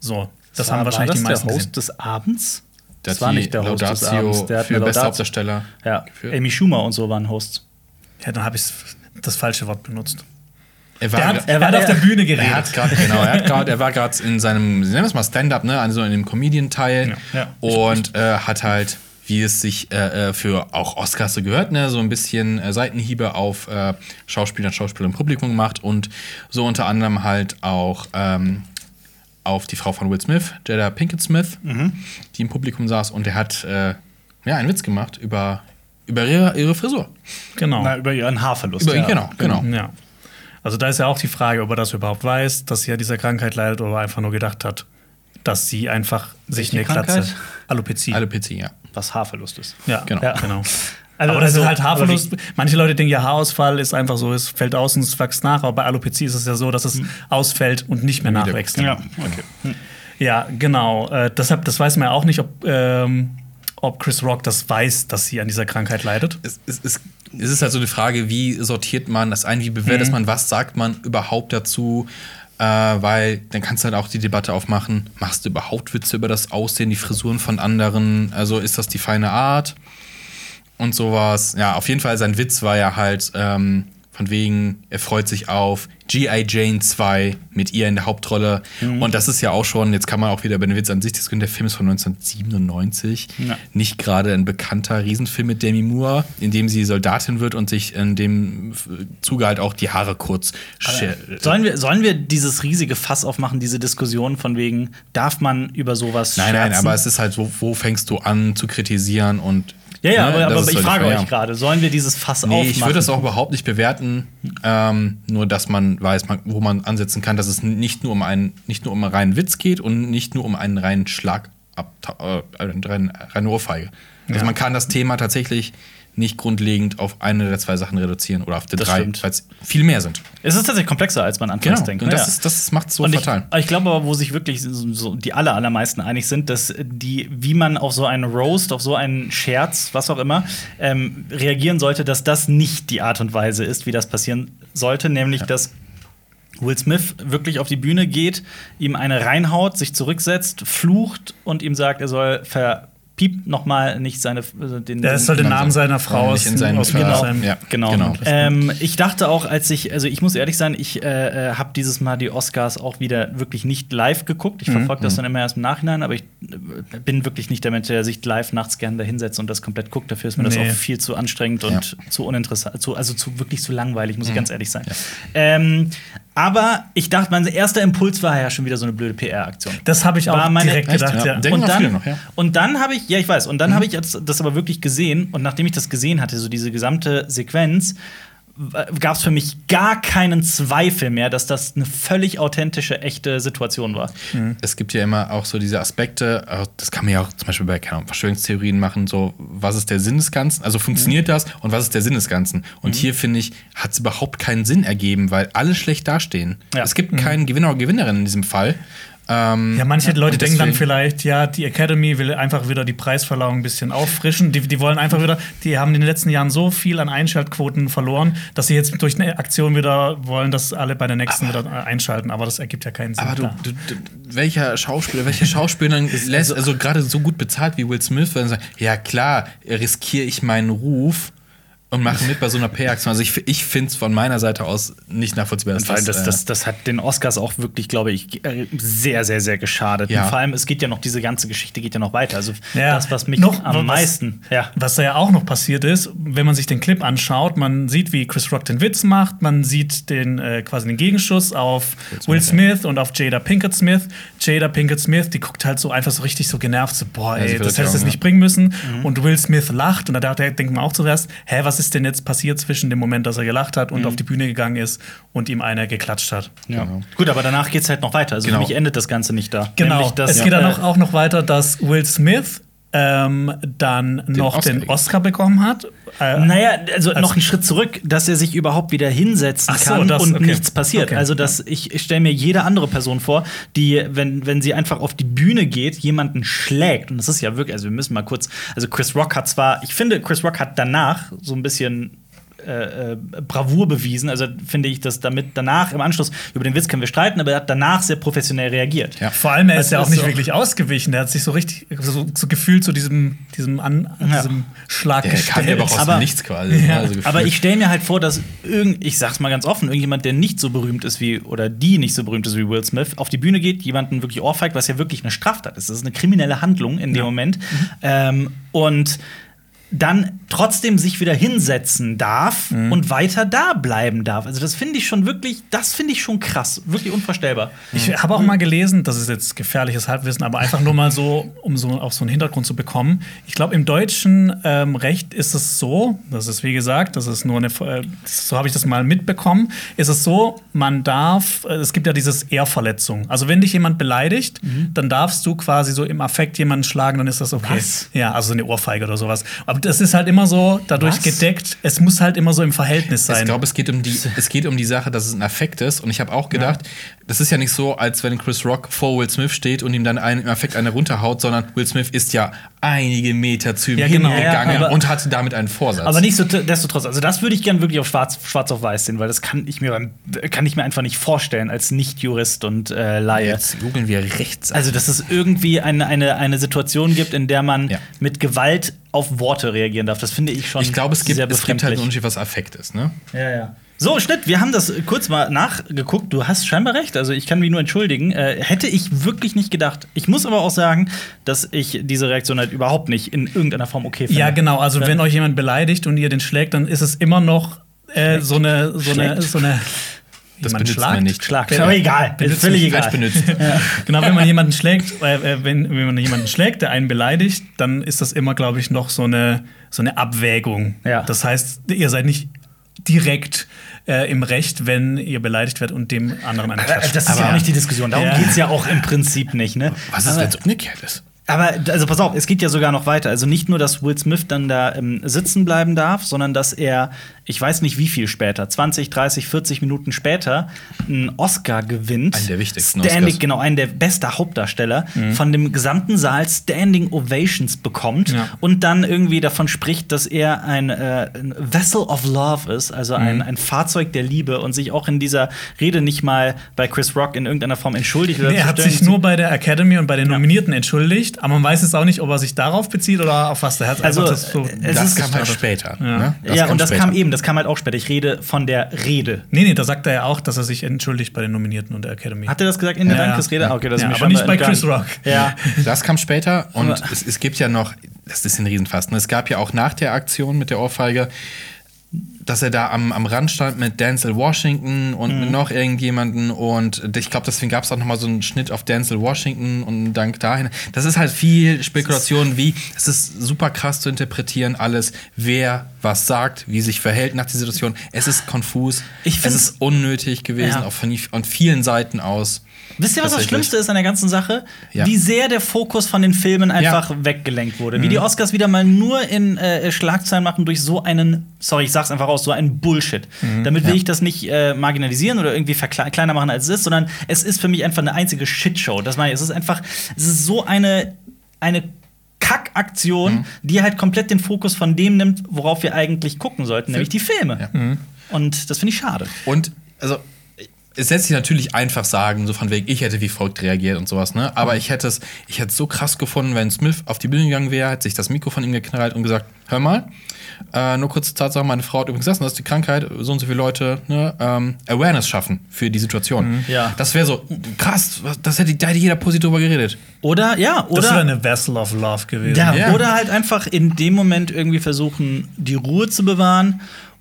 So, das haben wahrscheinlich war die das meisten der Host gesehen. des Abends? Der Das war die nicht der Host des Laudatio Abends. Der hat für beste Laudatio- Hauptdarsteller. Ja, geführt. Amy Schumer und so waren Hosts. Ja, dann habe ich das falsche Wort benutzt. Er war, Der hat, er er hat auf der Bühne geredet. hat gerade, genau, er, hat grad, er war gerade in seinem, nennen wir es mal Stand-up, ne, also in dem Comedian-Teil Ja, ja. und äh, hat halt, wie es sich äh, äh, für auch Oscars so gehört, ne, so ein bisschen äh, Seitenhiebe auf äh, Schauspieler und Schauspieler im Publikum gemacht und so unter anderem halt auch ähm, auf die Frau von Will Smith, Jada Pinkett Smith, Mhm. die im Publikum saß und der hat äh, ja einen Witz gemacht über, über ihre, ihre Frisur. Genau. Na, über ihren Haarverlust. Über, ja. Genau, genau. Ja. Also da ist ja auch die Frage, ob er das überhaupt weiß, dass sie an dieser Krankheit leidet oder einfach nur gedacht hat, dass sie einfach sich eine Glatze. Krankheit? Alopezie. Alopezie, ja. Was Haarverlust ist. ja, Genau. Ja. genau. Also- aber das also- ist halt Haarverlust. Manche Leute denken ja, Haarausfall ist einfach so, es fällt aus und es wächst nach. Aber bei Alopezie ist es ja so, dass es ausfällt und nicht mehr nachwächst. Ja, okay. Ja, genau. Äh, deshalb, das weiß man ja auch nicht, ob, ähm, ob Chris Rock das weiß, dass sie an dieser Krankheit leidet. es, es, es, es ist halt so die Frage, wie sortiert man das ein, wie bewertet man, was sagt man überhaupt dazu? Äh, weil dann kannst du halt auch die Debatte aufmachen, machst du überhaupt Witze über das Aussehen, die Frisuren von anderen? Also ist das die feine Art? Und sowas. Ja, auf jeden Fall, sein Witz war ja halt von wegen, er freut sich auf G.I. Jane 2 mit ihr in der Hauptrolle. Und das ist ja auch schon, jetzt kann man auch wieder über den Witz an sich diskutieren, der Film ist von 1997. Ja. Nicht gerade ein bekannter Riesenfilm mit Demi Moore, in dem sie Soldatin wird und sich in dem Zuge halt auch die Haare kurz Sollen wir, sollen wir dieses riesige Fass aufmachen, diese Diskussion von wegen, darf man über sowas Nein, nein, scherzen? aber es ist halt so, wo fängst du an zu kritisieren und Ja, ja, ne, aber, aber ich so frage Frage. euch gerade, sollen wir dieses Fass Nee, aufmachen? ich würde das auch überhaupt nicht bewerten. Ähm, nur, dass man weiß, man, wo man ansetzen kann, dass es nicht nur um einen, nicht nur um einen reinen Witz geht und nicht nur um einen reinen Schlag, äh, eine reine, reine Ohrfeige. Also Ja. man kann das Thema tatsächlich nicht grundlegend auf eine der zwei Sachen reduzieren oder auf die Das drei, weil es viel mehr sind. Es ist tatsächlich komplexer, als man anfangs denkt. Und das, Ja. ist, das macht es so und ich, fatal. ich glaube aber, wo sich wirklich so, die aller, allermeisten einig sind, dass die, wie man auf so einen Roast, auf so einen Scherz, was auch immer, ähm, reagieren sollte, dass das nicht die Art und Weise ist, wie das passieren sollte, nämlich dass Will Smith wirklich auf die Bühne geht, ihm eine reinhaut, sich zurücksetzt, flucht und ihm sagt, er soll verpiept noch mal nicht seine äh, den, Der soll den Namen seiner Frau Nicht in aus- seinen aus Genau. seinem- Ja. Genau. Genau. Ähm, ich dachte auch, als ich, also ich muss ehrlich sein, ich äh, habe dieses Mal die Oscars auch wieder wirklich nicht live geguckt. Ich verfolge das dann immer erst im Nachhinein, aber ich äh, bin wirklich nicht der Mensch, der sich live nachts gerne da hinsetzt und das komplett guckt. Dafür ist mir das Nee. auch viel zu anstrengend und zu uninteressant, zu, also zu wirklich zu langweilig, Mhm. muss ich ganz ehrlich sein. Ähm, aber ich dachte, mein erster Impuls war ja schon wieder so eine blöde PR-Aktion. Das habe ich auch direkt Echt? gedacht, Ja. ja. Und dann, noch, ja. und dann habe ich, ja, ich weiß, und dann habe ich das aber wirklich gesehen und nachdem ich das gesehen hatte, so diese gesamte Sequenz, gab es für mich gar keinen Zweifel mehr, dass das eine völlig authentische, echte Situation war. Es gibt ja immer auch so diese Aspekte, äh, das kann man ja auch zum Beispiel bei Verschwörungstheorien machen, so was ist der Sinn des Ganzen, also funktioniert das und was ist der Sinn des Ganzen? Und hier finde ich, hat es überhaupt keinen Sinn ergeben, weil alle schlecht dastehen. Ja. Es gibt keinen Gewinner oder Gewinnerin in diesem Fall. Ähm, Ja, manche Leute denken dann vielleicht, ja, die Academy will einfach wieder die Preisverleihung ein bisschen auffrischen. Die, die wollen einfach wieder, die haben in den letzten Jahren so viel an Einschaltquoten verloren, dass sie jetzt durch eine Aktion wieder wollen, dass alle bei der nächsten wieder äh, einschalten. Aber das ergibt ja keinen Sinn. Aber du, du, du, welcher Schauspieler, welche Schauspielerin lässt also gerade so gut bezahlt wie Will Smith, wenn sagt, ja klar, riskiere ich meinen Ruf, und machen mit bei so einer PR-Aktion. Also ich, ich finde es von meiner Seite aus nicht nachvollziehbar. dass Vor allem, das, äh, das, das hat den Oscars auch wirklich, glaube ich, äh, sehr, sehr, sehr geschadet. Ja. Und vor allem, es geht ja noch, diese ganze Geschichte geht ja noch weiter. Also Ja. das, was mich Noch- am was- meisten. Ja. Was da ja auch noch passiert ist, wenn man sich den Clip anschaut, man sieht, wie Chris Rock den Witz macht, man sieht den äh, quasi den Gegenschuss auf Will Smith, und auf Jada Pinkett Smith. Jada Pinkett Smith, die guckt halt so einfach so richtig so genervt, so, boah, ey, das hättest du nicht bringen müssen. Mhm. Und Will Smith lacht und da dachte- denkt man auch zuerst, hä, was ist denn jetzt passiert zwischen dem Moment, dass er gelacht hat und Mhm. auf die Bühne gegangen ist und ihm einer geklatscht hat. Ja. Gut, aber danach geht es halt noch weiter. Also Genau. für mich endet das Ganze nicht da. Genau. Nämlich, dass, es geht dann auch, auch noch weiter, dass Will Smith ähm, dann noch Oscar den. Oscar bekommen hat. Äh, Naja, also Als- noch einen Schritt zurück, dass er sich überhaupt wieder hinsetzen Ach so, kann das- und okay. nichts passiert. Okay. Also dass ich, ich stelle mir jede andere Person vor, die, wenn, wenn sie einfach auf die Bühne geht, jemanden schlägt. Und das ist ja wirklich, also wir müssen mal kurz, also Chris Rock hat zwar, ich finde, Chris Rock hat danach so ein bisschen äh, äh, Bravour bewiesen. Also finde ich, dass damit danach im Anschluss über den Witz können wir streiten, aber er hat danach sehr professionell reagiert. Ja. Vor allem, er ist Also ja auch nicht so- wirklich ausgewichen. Der hat sich so richtig so, so gefühlt zu diesem, diesem, An, Ja. diesem Schlag ja aber auch aus Aber- Nichts quasi. Also Ja. gefühlt. Aber ich stelle mir halt vor, dass irgend, ich sag's mal ganz offen, irgendjemand, der nicht so berühmt ist wie oder die nicht so berühmt ist wie Will Smith, auf die Bühne geht, jemanden wirklich ohrfeigt, was ja wirklich eine Straftat ist. Das ist eine kriminelle Handlung in dem Moment. Ähm, und dann trotzdem sich wieder hinsetzen darf und weiter da bleiben darf. Also das finde ich schon wirklich, das finde ich schon krass, wirklich unvorstellbar. Ich habe auch mal gelesen, das ist jetzt gefährliches Halbwissen, aber einfach nur mal so, um so auf so einen Hintergrund zu bekommen. Ich glaube, im deutschen ähm, Recht ist es so, das ist wie gesagt, das ist nur eine, äh, so habe ich das mal mitbekommen, ist es so, man darf, äh, es gibt ja dieses Ehrverletzung. Also wenn dich jemand beleidigt, dann darfst du quasi so im Affekt jemanden schlagen, dann ist das okay. Was? Ja, also so eine Ohrfeige oder sowas. Aber das ist halt immer so dadurch Was? gedeckt. Es muss halt immer so im Verhältnis sein. Ich glaube, es geht um die, es geht um die Sache, dass es ein Affekt ist. Und ich habe auch gedacht, das ist ja nicht so, als wenn Chris Rock vor Will Smith steht und ihm dann einen, im Affekt eine runterhaut, sondern Will Smith ist ja einige Meter zu ihm Ja, genau. hingegangen Ja, und hatte damit einen Vorsatz. Aber nicht so destotrotz. Also das würde ich gerne wirklich auf schwarz, schwarz auf weiß sehen, weil das kann ich mir beim- kann ich mir einfach nicht vorstellen als Nicht-Jurist und äh, Laie. Jetzt googeln wir rechts. Also, dass es irgendwie eine, eine, eine Situation gibt, in der man Ja. mit Gewalt auf Worte reagieren darf. Das finde ich schon ich glaube, es gibt, es gibt halt einen. Unterschied, was Affekt ist. Ne? Ja, ja. So, Schnitt, wir haben das kurz mal nachgeguckt. Du hast scheinbar recht. Also, ich kann mich nur entschuldigen. Äh, hätte ich wirklich nicht gedacht. Ich muss aber auch sagen, dass ich diese Reaktion halt überhaupt nicht in irgendeiner Form okay finde. Ja, genau. Also wenn euch jemand beleidigt und ihr den schlägt, dann ist es immer noch äh, so eine so eine Schlägt? so eine Das benutzt man nicht. Schlag. Ja. Aber egal. Ist Benutzt völlig nicht egal. Benutzt. Genau, wenn man jemanden schlägt, äh, äh, wenn, wenn man jemanden schlägt, der einen beleidigt, dann ist das immer, glaube ich, noch so eine, so eine Abwägung. Ja. Das heißt, ihr seid nicht direkt äh, im Recht, wenn ihr beleidigt werdet und dem anderen eine Äh, Klatsche. Das ist ja Aber- auch nicht die Diskussion. Darum Ja. geht es ja auch im Prinzip nicht. Ne? Was ist, wenn es umgekehrt ist? Aber also pass auf, es geht ja sogar noch weiter. Also nicht nur, dass Will Smith dann da ähm, sitzen bleiben darf, sondern dass er, ich weiß nicht wie viel später, 20, 30, 40 Minuten später, einen Oscar gewinnt. Einen der wichtigsten Standing, Oscars. Genau, einen der beste Hauptdarsteller, von dem gesamten Saal Standing Ovations bekommt Ja. und dann irgendwie davon spricht, dass er ein, äh, ein Vessel of Love ist, also ein, ein Fahrzeug der Liebe und sich auch in dieser Rede nicht mal bei Chris Rock in irgendeiner Form entschuldigt. Nee, er hat sich nur bei der Academy und bei den Nominierten entschuldigt, aber man weiß jetzt auch nicht, ob er sich darauf bezieht oder auf was. Der hat Also, das so das kam halt später. Ja. Ne? ja, und das später. kam eben, das kam halt auch später. Ich rede von der Rede. Nee, nee, da sagt er ja auch, dass er sich entschuldigt bei den Nominierten und der Academy. Hat er das gesagt in der Ja, ja. Dankesrede? Ah, Okay, das Ja, ist mir aber nicht bei Chris. Rock. Ja. Das kam später und es, es gibt ja noch, das ist ein Riesenfass. ne? Es gab ja auch nach der Aktion mit der Ohrfeige, dass er da am, am Rand stand mit Denzel Washington und Mhm. mit noch irgendjemanden und ich glaube, deswegen gab es auch noch mal so einen Schnitt auf Denzel Washington und dank dahin. Das ist halt viel Spekulation, wie es ist super krass zu interpretieren alles, wer was sagt, wie sich verhält nach der Situation. Es ist konfus, Ich es find's- ist unnötig gewesen, Ja. auch von, von vielen Seiten aus. Wisst ihr, was das. Schlimmste ist an der ganzen Sache? Ja. Wie sehr der Fokus von den Filmen einfach weggelenkt wurde. Wie die Oscars wieder mal nur in äh, Schlagzeilen machen durch so einen, sorry, ich sag's einfach raus, so einen Bullshit. Damit will ich das nicht äh, marginalisieren oder irgendwie kleiner machen, als es ist, sondern es ist für mich einfach eine einzige Shitshow. Das meine ich, es ist einfach, es ist so eine, eine Kackaktion, die halt komplett den Fokus von dem nimmt, worauf wir eigentlich gucken sollten, nämlich die Filme. Und das finde ich schade. Und also es lässt sich natürlich einfach sagen, so von wegen, ich hätte wie folgt reagiert und sowas, ne? Aber ich hätte es, ich hätte es so krass gefunden, wenn Smith auf die Bühne gegangen wäre, hätte sich das Mikro von ihm geknallt und gesagt, hör mal, äh, nur kurze Tatsache, meine Frau hat übrigens gesagt, das ist die Krankheit, so und so viele Leute ne, ähm, Awareness schaffen für die Situation. Ja. Das wäre so krass, das hätte, da hätte jeder positiv drüber geredet. Oder, ja, Das wäre oder. eine Vessel of Love gewesen. Ja, Ja. oder halt einfach in dem Moment irgendwie versuchen, die Ruhe zu bewahren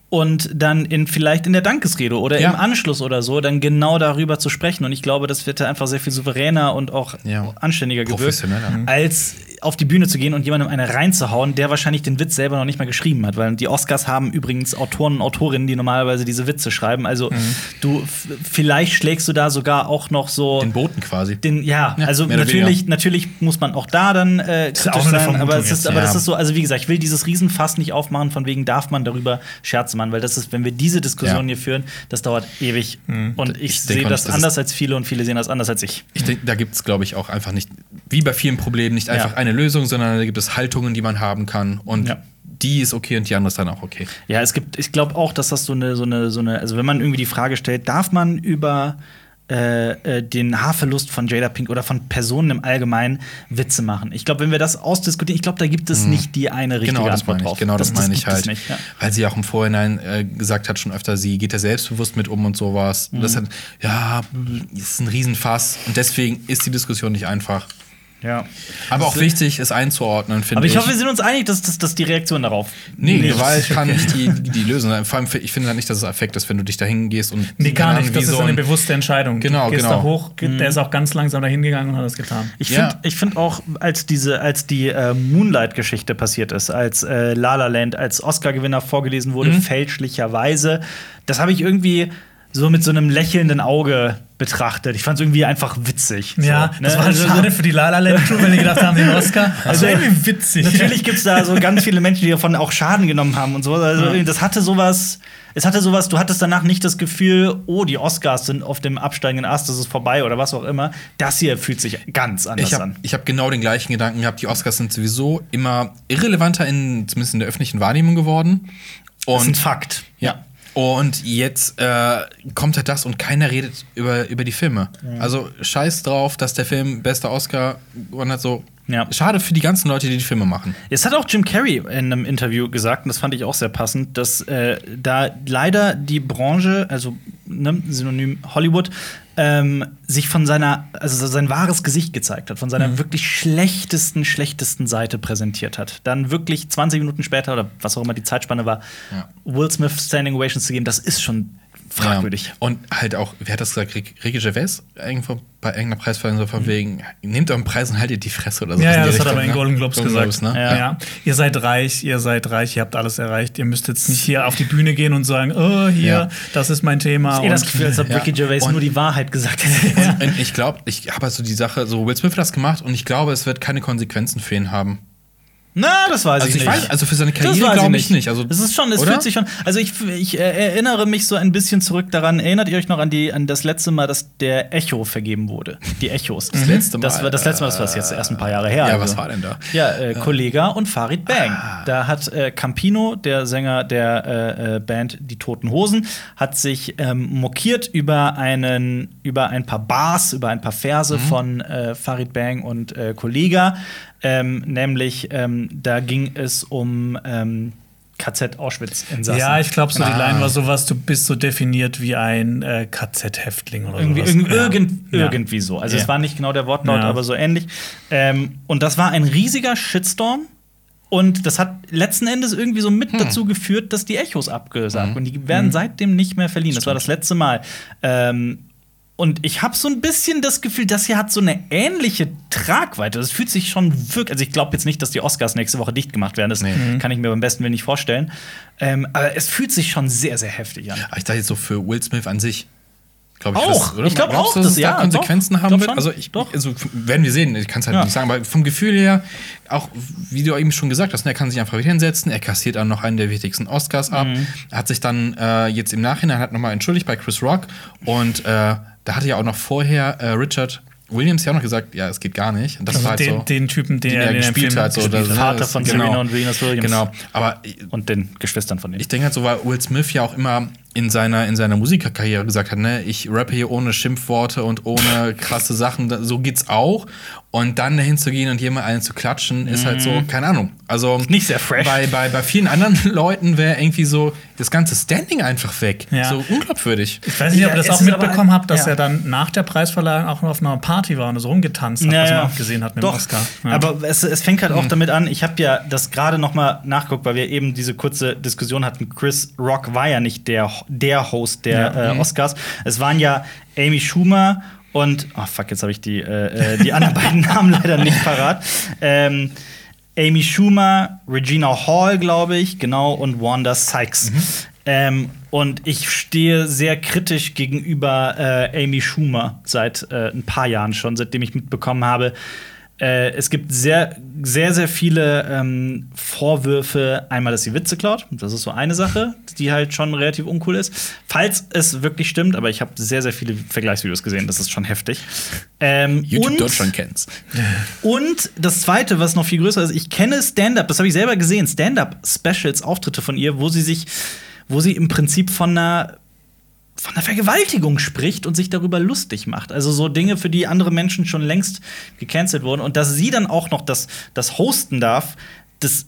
und dann in vielleicht in der Dankesrede oder Ja. im Anschluss oder so dann genau darüber zu sprechen. Und ich glaube, das wird einfach sehr viel souveräner und auch Ja. anständiger gewirkt. Mhm. als auf die Bühne zu gehen und jemandem eine reinzuhauen, der wahrscheinlich den Witz selber noch nicht mal geschrieben hat. Weil die Oscars haben übrigens Autoren und Autorinnen, die normalerweise diese Witze schreiben. Also Mhm. du vielleicht schlägst du da sogar auch noch so Den Boten quasi. den, ja, Ja, also natürlich, natürlich muss man auch da dann äh, kritisch sein, aber es ist, aber das ist so, also wie gesagt, ich will dieses Riesenfass nicht aufmachen, von wegen darf man darüber Scherze machen, weil das ist, wenn wir diese Diskussion Ja. hier führen, das dauert ewig und ich, Ich sehe das dass anders als viele und viele sehen das anders als ich. Ich denke, da gibt es, glaube ich, auch einfach nicht, wie bei vielen Problemen, nicht einfach Ja. eine Lösung, sondern da gibt es Haltungen, die man haben kann. Und Ja. die ist okay und die andere ist dann auch okay. Ja, es gibt, ich glaube auch, dass das so eine, so eine, so eine, also wenn man irgendwie die Frage stellt, darf man über äh, äh, den Haarverlust von Jada Pink oder von Personen im Allgemeinen Witze machen. Ich glaube, wenn wir das ausdiskutieren, ich glaube, da gibt es nicht die eine richtige Genau das Antwort meine ich. drauf. Genau das, meine ich halt. nicht, ja. Weil sie auch im Vorhinein äh, gesagt hat schon öfter, sie geht da selbstbewusst mit um und sowas. Mhm. Das hat, ja, ist ein Riesenfass. Und deswegen ist die Diskussion nicht einfach. Ja. Aber auch wichtig, es einzuordnen, finde Aber ich. ich hoffe, wir sind uns einig, dass das dass die Reaktion darauf. Nee, nicht- Gewalt kann nicht die, die Lösung sein. Vor allem, ich finde halt nicht, dass es Effekt ist, wenn du dich da hingehst und. Nee, gar nicht. Das ist so eine ein- bewusste Entscheidung. Genau, du gehst genau. da hoch, Mhm. der ist auch ganz langsam da hingegangen und hat das getan. Ich Ja. finde ich find auch, als diese, als die äh, Moonlight-Geschichte passiert ist, als äh, La La Land als Oscar-Gewinner vorgelesen wurde, Mhm. fälschlicherweise, das habe ich irgendwie so mit so einem lächelnden Auge betrachtet. Ich fand es irgendwie einfach witzig. Ja, so, das ne? war halt Also, schade für die La La Land Crew, weil die gedacht haben, den Oscar. Also irgendwie witzig. Natürlich gibt es da so ganz viele Menschen, die davon auch Schaden genommen haben und so. Also Ja. das hatte sowas. Es hatte sowas, du hattest danach nicht das Gefühl, oh, die Oscars sind auf dem absteigenden Ast, das ist vorbei oder was auch immer. Das hier fühlt sich ganz anders Ich habe an. hab genau den gleichen Gedanken gehabt. Die Oscars sind sowieso immer irrelevanter, in, zumindest in der öffentlichen Wahrnehmung geworden. Das ist ein Und Fakt. Ja. Und jetzt äh, kommt halt das und keiner redet über, über die Filme. Also scheiß drauf, dass der Film bester Oscar gewonnen hat. So Ja. schade für die ganzen Leute, die die Filme machen. Es hat auch Jim Carrey in einem Interview gesagt, und das fand ich auch sehr passend, dass äh, da leider die Branche, also ne, Synonym Hollywood, ähm, sich von seiner, also sein wahres Gesicht gezeigt hat, von seiner wirklich schlechtesten, schlechtesten Seite präsentiert hat. Dann wirklich 20 Minuten später oder was auch immer die Zeitspanne war, Ja. Will Smith Standing Ovations zu geben, das ist schon fragwürdig. Ja. Und halt auch, wer hat das gesagt? Rick- Ricky Gervais? Irgendwo bei irgendeiner Preisverleihung so von wegen, nehmt euren Preis und haltet die Fresse oder so. Ja, ja, das hat er Richtung, bei den ne? Golden Globes Golden gesagt. Globes, ne? Ja. Ja. Ihr seid reich, ihr seid reich, ihr habt alles erreicht. Ihr müsst jetzt nicht hier auf die Bühne gehen und sagen, oh, hier, Ja. das ist mein Thema. Ich eh das Und- Gefühl, als ob Ja. Ricky Gervais Und- nur die Wahrheit gesagt hätte. Und ich glaube, ich habe also die Sache, so Will Smith hat das gemacht und ich glaube, es wird keine Konsequenzen für ihn haben. Na, das weiß Also ich ich nicht. weiß, also für seine Karriere glaube ich nicht. Also, es ist schon, es oder? fühlt sich schon. Also ich, ich erinnere mich so ein bisschen zurück daran. Erinnert ihr euch noch an die an das letzte Mal, dass der Echo vergeben wurde? Die Echos. Das letzte Mal, Das war das letzte Mal. Das war jetzt erst ein paar Jahre her. Ja, also. was war denn da? Ja, äh, Kollega und Farid Bang. Ah. Da hat äh, Campino, der Sänger der äh, äh, Band Die Toten Hosen, hat sich ähm, mokiert über einen, über ein paar Bars, über ein paar Verse Mhm. von äh, Farid Bang und äh, Kollega. Ähm, nämlich, ähm, da ging es um ähm, KZ Auschwitz-Insassen. Ja, ich glaube, so die Ah. Line war sowas, du bist so definiert wie ein äh, KZ-Häftling oder Irgendwie, sowas. irgend, Ja. irgend, Ja. irgendwie so. Also Ja. es war nicht genau der Wortlaut, aber so ähnlich. Ähm, und das war ein riesiger Shitstorm. Und das hat letzten Endes irgendwie so Hm. mit dazu geführt, dass die Echos abgesagt. Und die werden seitdem nicht mehr verliehen. Das war das letzte Mal. Ähm, und ich habe so ein bisschen das Gefühl, das hier hat so eine ähnliche Tragweite. Das fühlt sich schon wirklich. Also, ich glaube jetzt nicht, dass die Oscars nächste Woche dicht gemacht werden. Das Nee. kann ich mir beim besten Willen nicht vorstellen. Ähm, aber es fühlt sich schon sehr, sehr heftig an. Aber ich dachte jetzt so für Will Smith an sich. Glaub Auch. das-? Ich glaub Glaubst auch, dass dass- es ja, da Konsequenzen doch. haben wird. schon. Also, ich, Doch. also werden wir sehen. Ich kann es halt Ja. nicht sagen. Aber vom Gefühl her, auch wie du eben schon gesagt hast, ne, er kann sich einfach wieder hinsetzen. Er kassiert dann noch einen der wichtigsten Oscars ab. Mhm. Er hat sich dann äh, jetzt im Nachhinein hat noch mal entschuldigt bei Chris Rock und äh, da hatte ja auch noch vorher äh, Richard Williams ja auch noch gesagt, ja, es geht gar nicht. Und das Also war halt den, so, den Typen, den, den er dem gespielt Film hat. So, gespielt das- hat. Vater von genau. Serena und Venus Williams. Genau. Aber Und den Geschwistern von denen. ich denke halt so, weil Will Smith ja auch immer in seiner, in seiner Musikerkarriere gesagt hat, ne, ich rappe hier ohne Schimpfworte und ohne krasse Sachen, so geht's auch. Und dann dahin zu gehen und jemand einen zu klatschen, ist halt so, keine Ahnung. Also Mhm. Nicht sehr fresh. Bei, bei, bei vielen anderen Leuten wäre irgendwie so das ganze Standing einfach weg. Ja. So unglaubwürdig. Ich weiß nicht, ob ihr das auch mitbekommen habt, dass ja. er dann nach der Preisverleihung auch noch auf einer Party war und so rumgetanzt hat, was man auch gesehen hat mit Doch, Oscar. Ja. Aber es, es fängt halt Mhm. auch damit an, ich habe ja das gerade noch mal nachgeguckt, weil wir eben diese kurze Diskussion hatten. Chris Rock war ja nicht der, der Host der Ja. äh, Oscars. Es waren ja Amy Schumer und, oh fuck, jetzt habe ich die, äh, äh, die anderen beiden Namen leider nicht parat. Ähm, Amy Schumer, Regina Hall, glaube ich, genau, und Wanda Sykes. Ähm, und ich stehe sehr kritisch gegenüber äh, Amy Schumer seit äh, ein paar Jahren schon, seitdem ich mitbekommen habe. Äh, es gibt sehr, sehr, sehr viele ähm, Vorwürfe. Einmal, dass sie Witze klaut. Das ist so eine Sache, die halt schon relativ uncool ist. Falls es wirklich stimmt, aber ich habe sehr, sehr viele Vergleichsvideos gesehen. Das ist schon heftig. Ähm, YouTube und- Deutschland kennt's. und das zweite, was noch viel größer ist, ich kenne Stand-up, das habe ich selber gesehen, Stand-up-Specials, Auftritte von ihr, wo sie sich, wo sie im Prinzip von einer von einer Vergewaltigung spricht und sich darüber lustig macht. Also so Dinge, für die andere Menschen schon längst gecancelt wurden. Und dass sie dann auch noch das, das hosten darf, das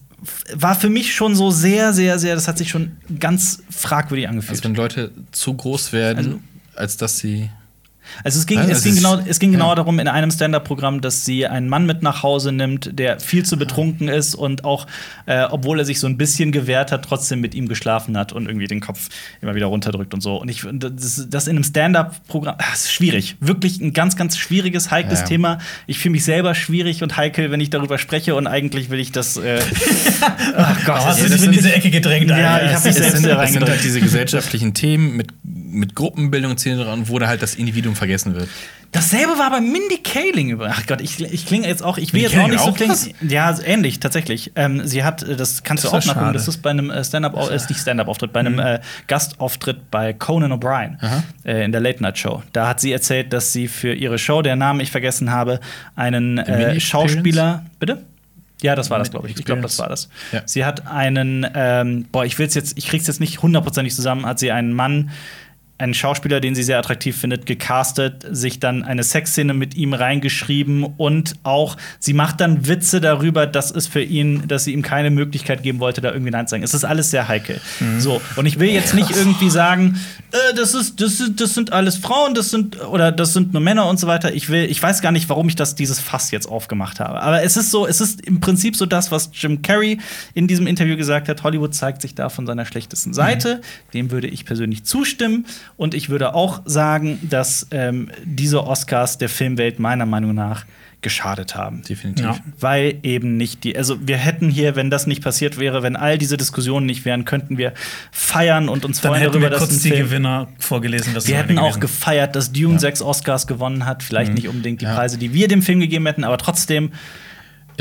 war für mich schon so sehr, sehr, sehr, das hat sich schon ganz fragwürdig angefühlt. Also wenn Leute zu groß werden, Also- als dass sie Also es ging, Also es ging, genau, es ging genau ja. darum in einem Stand-up-Programm, dass sie einen Mann mit nach Hause nimmt, der viel zu betrunken ist und auch, äh, obwohl er sich so ein bisschen gewehrt hat, trotzdem mit ihm geschlafen hat und irgendwie den Kopf immer wieder runterdrückt und so. Und ich das, das in einem Stand-up-Programm, ah, das ist schwierig. Wirklich ein ganz, ganz schwieriges, heikles Ja. Thema. Ich fühle mich selber schwierig und heikel, wenn ich darüber spreche und eigentlich will ich das. Äh, ach Gott, hast du das dich in diese Ecke gedrängt? Ja, Alter. ich hab Es mich selbst sind, da es sind reingedrückt. halt diese gesellschaftlichen Themen mit, mit Gruppenbildung etc. und wo da halt das Individuum vergessen wird. Dasselbe war bei Mindy Kaling über. Ach Gott, ich, ich klinge jetzt auch, ich will Mindy jetzt auch nicht so klingen. Ja, ähnlich, tatsächlich. Ähm, sie hat, äh, das kannst Das du auch nachgucken, das ist bei einem äh, Stand-up, äh, ist nicht Stand-up-Auftritt, bei einem äh, Gastauftritt bei Conan O'Brien äh, in der Late Night Show. Da hat sie erzählt, dass sie für ihre Show, der Namen ich vergessen habe, einen äh? Schauspieler. Bitte? Ja, das war das, glaube ich. Ich glaube, das war das. Ja. Sie hat einen, ähm, boah, ich will's jetzt, ich krieg's jetzt nicht hundertprozentig zusammen, hat sie einen Mann, einen Schauspieler, den sie sehr attraktiv findet, gecastet, sich dann eine Sexszene mit ihm reingeschrieben und auch, sie macht dann Witze darüber, dass es für ihn, dass sie ihm keine Möglichkeit geben wollte, da irgendwie Nein zu sagen. Es ist alles sehr heikel. So, und ich will jetzt nicht irgendwie sagen, äh, das, ist, das, sind, das sind alles Frauen, das sind, oder das sind nur Männer und so weiter. Ich will, ich weiß gar nicht, warum ich das, dieses Fass jetzt aufgemacht habe. Aber es ist so, es ist im Prinzip so das, was Jim Carrey in diesem Interview gesagt hat. Hollywood zeigt sich da von seiner schlechtesten Seite. Dem würde ich persönlich zustimmen. Und ich würde auch sagen, dass ähm, diese Oscars der Filmwelt meiner Meinung nach geschadet haben. Definitiv. Ja. Weil eben nicht die, also wir hätten hier, wenn das nicht passiert wäre, wenn all diese Diskussionen nicht wären, könnten wir feiern und uns freuen darüber, wir dass kurz ein die Film Gewinner vorgelesen. Das wir hätten auch gewesen. gefeiert, dass Dune sechs Oscars gewonnen hat. Vielleicht nicht unbedingt die Ja. Preise, die wir dem Film gegeben hätten, aber trotzdem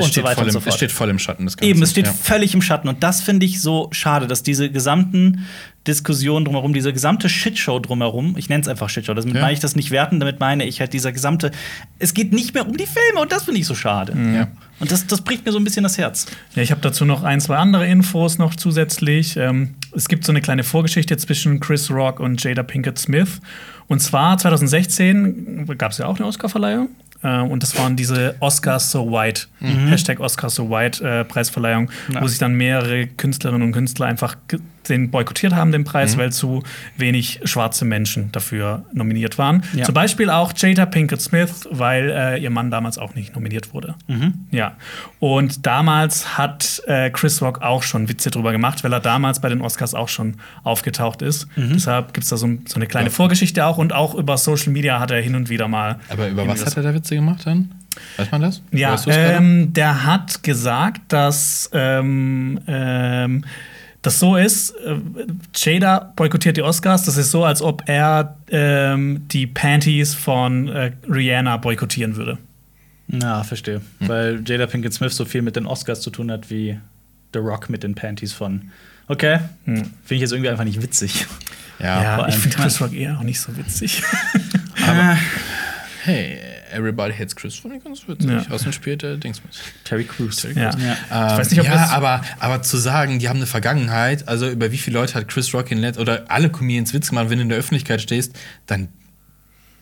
und so weiter und so es fort. steht voll im Schatten. Das Ganze. Eben, es steht ja. völlig im Schatten. Und das finde ich so schade, dass diese gesamten Diskussionen drumherum, diese gesamte Shitshow drumherum, ich nenne es einfach Shitshow, damit Ja. meine ich das nicht werten, damit meine ich halt dieser gesamte, es geht nicht mehr um die Filme und das finde ich so schade. Ja. Und das, das bricht mir so ein bisschen das Herz. Ja, ich habe dazu noch ein, zwei andere Infos noch zusätzlich. Ähm, es gibt so eine kleine Vorgeschichte zwischen Chris Rock und Jada Pinkett Smith. Und zwar 2016 gab es ja auch eine Oscarverleihung. Äh, und das waren diese Oscars so white, Hashtag Oscars so white äh, Preisverleihung, Ja. wo sich dann mehrere Künstlerinnen und Künstler einfach den boykottiert haben, den Preis, weil zu wenig schwarze Menschen dafür nominiert waren. Ja. Zum Beispiel auch Jada Pinkett Smith, weil äh, ihr Mann damals auch nicht nominiert wurde. Ja. Und damals hat äh, Chris Rock auch schon Witze drüber gemacht, weil er damals bei den Oscars auch schon aufgetaucht ist. Deshalb gibt es da so, so eine kleine Ja. Vorgeschichte auch und auch über Social Media hat er hin und wieder mal. Aber über was hat er da Witze gemacht dann? Weiß man das? Ja, ähm, der hat gesagt, dass ähm, ähm, das so ist, äh, Jada boykottiert die Oscars, das ist so, als ob er ähm, die Panties von äh, Rihanna boykottieren würde. Na, verstehe. Weil Jada Pinkett Smith so viel mit den Oscars zu tun hat wie The Rock mit den Panties von. Okay. Finde ich jetzt irgendwie einfach nicht witzig. ja. vor ich finde Chris Rock eher auch nicht so witzig. Aber, hey, Everybody Hates Chris fand ich ganz witzig. Ja. Außerdem spielt der Dings mit. Terry Crews. Ja. Ja. Ich Ähm, weiß nicht, ob ja, das- aber, aber zu sagen, die haben eine Vergangenheit, also über wie viele Leute hat Chris Rock in Let oder alle Comedians Witz gemacht, wenn du in der Öffentlichkeit stehst, dann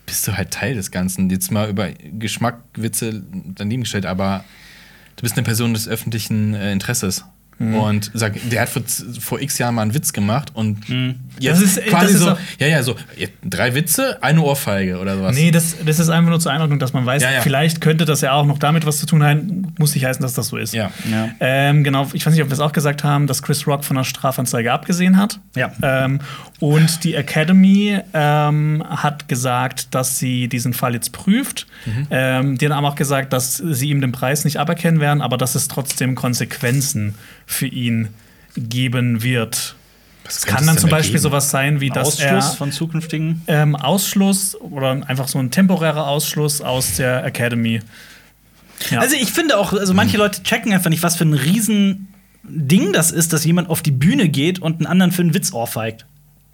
bist du halt Teil des Ganzen. Jetzt mal über Geschmack, Witze daneben gestellt, aber du bist eine Person des öffentlichen äh, Interesses. Mhm. Und sag, der hat vor, vor x Jahren mal einen Witz gemacht und Das jetzt ist- quasi das ist so, ja, ja, so drei Witze, eine Ohrfeige oder sowas. Nee, das, das ist einfach nur zur Einordnung, dass man weiß, Ja, ja. vielleicht könnte das ja auch noch damit was zu tun haben. Muss nicht heißen, dass das so ist. Ja. Ja. Ähm, genau, ich weiß nicht, ob wir es auch gesagt haben, dass Chris Rock von der Strafanzeige abgesehen hat. Ja. Ähm, und die Academy ähm, hat gesagt, dass sie diesen Fall jetzt prüft. Mhm. Ähm, die haben auch gesagt, dass sie ihm den Preis nicht aberkennen werden, aber dass es trotzdem Konsequenzen für ihn geben wird. Was Es kann dann zum Beispiel geben? sowas sein, wie dass er Ausschluss von zukünftigen. ähm, Ausschluss oder einfach so ein temporärer Ausschluss aus der Academy. Ja. Also ich finde auch, also manche Leute checken einfach nicht, was für ein riesen Ding das ist, dass jemand auf die Bühne geht und einen anderen für einen Witz ohrfeigt.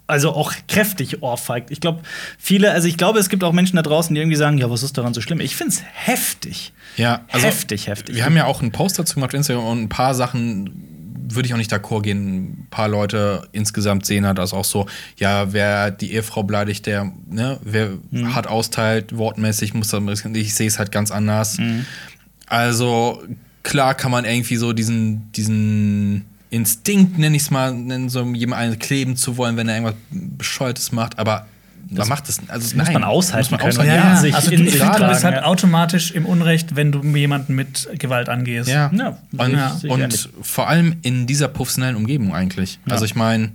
Also auch kräftig ohrfeigt. Ich glaube, viele, also ich glaube, es gibt auch Menschen da draußen, die irgendwie sagen, ja, was ist daran so schlimm? Ich finde es heftig. Ja, also Heftig, heftig. Wir haben ja auch einen Post dazu gemacht auf Instagram und ein paar Sachen würde ich auch nicht d'accord gehen. Ein paar Leute insgesamt sehen halt das auch so, ja, wer die Ehefrau beleidigt, der, ne, wer Mhm. hart austeilt, wortmäßig muss dann, ich sehe es halt ganz anders. Mhm. Also, klar kann man irgendwie so diesen, diesen Instinkt, nenne ich es mal, nennen, so jemanden kleben zu wollen, wenn er irgendwas Bescheuertes macht, aber man macht das, also muss nein, man aushalten muss man können. aushalten. Ja, Ja, sich also du, bist halt automatisch im Unrecht, wenn du jemanden mit Gewalt angehst. Ja. Ja, und, und vor allem in dieser professionellen Umgebung eigentlich. Also ich meine,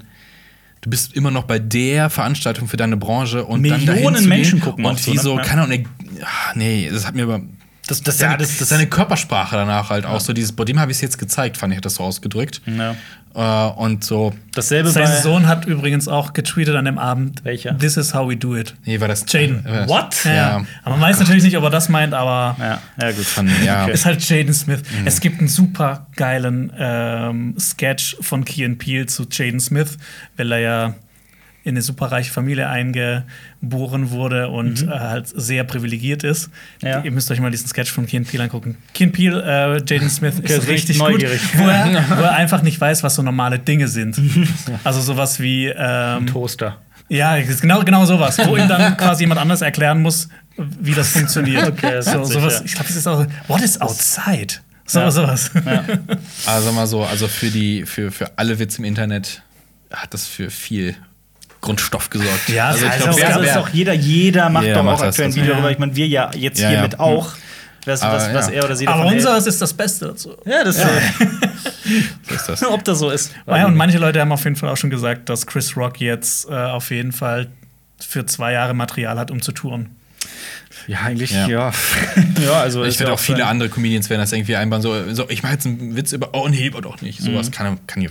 du bist immer noch bei der Veranstaltung für deine Branche und dann Millionen dahin zu Menschen gucken und so, die ne? so, Ja. keine Ahnung, ach, nee, das hat mir aber Das, das, seine, ja, das, das, seine Körpersprache danach halt auch so dieses, bei dem habe ich es jetzt gezeigt, fand ich, hat das so ausgedrückt. Ja. Äh, und so, dasselbe Sein Sohn hat übrigens auch getweetet an dem Abend. Welcher? This is how we do it. nee, war das Jaden. das- What? Ja. Ja. Aber man weiß natürlich nicht, ob er das meint, aber Ja, ja gut. Von, ja. Okay. ist halt Jaden Smith. Mhm. Es gibt einen super geilen ähm, Sketch von Key and Peele zu Jaden Smith, weil er ja in eine superreiche Familie eingeboren wurde und äh, halt sehr privilegiert ist. Mhm. Ja. Ihr müsst euch mal diesen Sketch von Key and Peele angucken. Key and Peele, äh, Jaden Smith ist richtig neugierig. gut, wo er, wo er einfach nicht weiß, was so normale Dinge sind. Also sowas wie ähm, Toaster. ja, genau, genau sowas, wo ihm dann quasi jemand anders erklären muss, wie das funktioniert. Okay, so, witzig, sowas, ja. Ich glaube, es ist auch, what is outside? So, Ja. sowas. Also mal so, also für die, für, für alle Witze im Internet hat das für viel Grundstoff gesorgt. Ja, also ja, ich auch- wer, also ist auch jeder, jeder macht Jeder doch macht auch aktuell ein Video ja. darüber. Ich meine, wir ja jetzt Ja, hiermit ja. auch. Was, Aber was, was ja. er oder sie Aber unseres ist das Beste dazu. Ja, das so ist das. ob das so ist. Ja, und manche Leute haben auf jeden Fall auch schon gesagt, dass Chris Rock jetzt äh, auf jeden Fall für zwei Jahre Material hat, um zu touren. ja, eigentlich, Ja. ja. ja, also Ich finde ja auch viele sein- andere Comedians werden das irgendwie einbauen. So, so ich mache jetzt einen Witz über, oh nee, aber doch nicht. Mhm. Sowas kann, kann ich.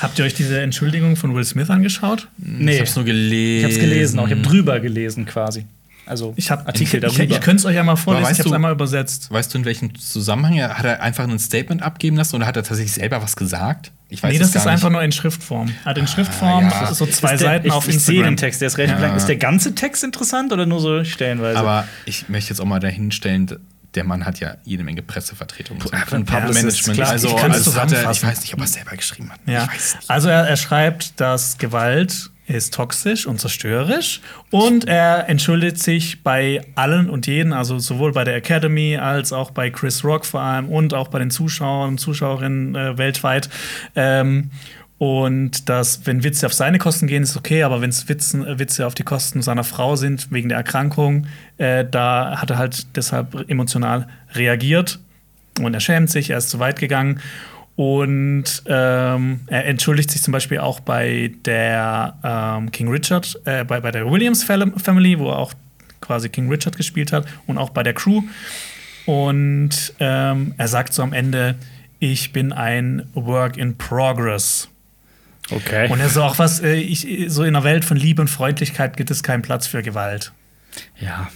Habt ihr euch diese Entschuldigung von Will Smith angeschaut? Nee, Ich hab's nur gelesen. ich hab's gelesen, auch ich habe drüber gelesen quisi. Also Ich habe Artikel ich, ich, darüber. ich könnte es euch ja mal vorlesen, weißt ich habe es du- einmal übersetzt. Weißt du, in welchem Zusammenhang? er- Hat er einfach ein Statement abgeben lassen oder hat er tatsächlich selber was gesagt? Ich weiß nee, das gar ist nicht. einfach nur in Schriftform. Er hat in Schriftform ja. so zwei Ist der- Seiten ich, auf ich sehe Instagram. den Text, der ist relativ Ja. lang. Ist der ganze Text interessant oder nur so stellenweise? Aber ich möchte jetzt auch mal dahinstellen, der Mann hat ja jede Menge Pressevertretung so. Ein Publicist, klar. Also, also hat er, ich weiß nicht, ob er es selber geschrieben hat. Ja. Also er, er schreibt, dass Gewalt ist toxisch und zerstörerisch und er entschuldigt sich bei allen und jeden, also sowohl bei der Academy als auch bei Chris Rock vor allem und auch bei den Zuschauern und Zuschauerinnen äh, weltweit. Ähm, und dass, wenn Witze auf seine Kosten gehen, ist okay, aber wenn es äh, Witze auf die Kosten seiner Frau sind, wegen der Erkrankung, äh, da hat er halt deshalb emotional reagiert. Und er schämt sich, er ist zu weit gegangen. Und ähm, er entschuldigt sich zum Beispiel auch bei der ähm, King Richard, äh, bei, bei der Williams Fam- Family, wo er auch quasi King Richard gespielt hat, und auch bei der Crew. Und ähm, er sagt so am Ende, ich bin ein Work in Progress. Okay. Und er so auch was, äh, ich, so in einer Welt von Liebe und Freundlichkeit gibt es keinen Platz für Gewalt. ja.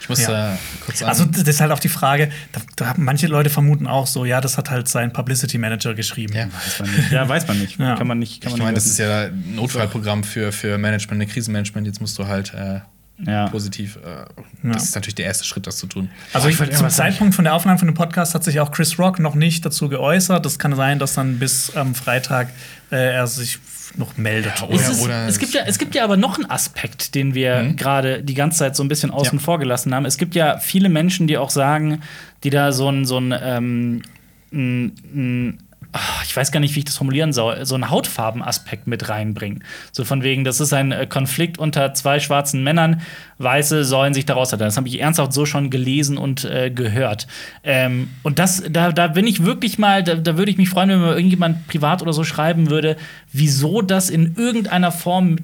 Ich muss Ja. äh, kurz sagen. Also das ist halt auch die Frage, da, da haben manche Leute vermuten auch so, ja, das hat halt sein Publicity Manager geschrieben. ja. Weiß man nicht. Ja, weiß man nicht. Ja. Kann man nicht. Kann Ich man meine, nicht das ist ja ein Notfallprogramm für, für Management, ein Krisenmanagement. Jetzt musst du halt äh, Ja. positiv. Äh, Ja. Das ist natürlich der erste Schritt, das zu tun. Also ich zum. Zeitpunkt von der Aufnahme von dem Podcast hat sich auch Chris Rock noch nicht dazu geäußert. Das kann sein, dass dann bis am Freitag äh, er sich noch meldet. Ja, Es, Oder- ist, oder- es, gibt ja, es gibt ja aber noch einen Aspekt, den wir Mhm. gerade die ganze Zeit so ein bisschen außen Ja. vor gelassen haben. Es gibt ja viele Menschen, die auch sagen, die da so ein, so ein, ähm, ein, ein ich weiß gar nicht, wie ich das formulieren soll, so einen Hautfarbenaspekt mit reinbringen. So von wegen, das ist ein äh, Konflikt unter zwei schwarzen Männern, Weiße sollen sich daraus halten. Das habe ich ernsthaft so schon gelesen und äh, gehört. Ähm, und das, da, da bin ich wirklich mal, da, da würde ich mich freuen, wenn mir irgendjemand privat oder so schreiben würde, wieso das in irgendeiner Form,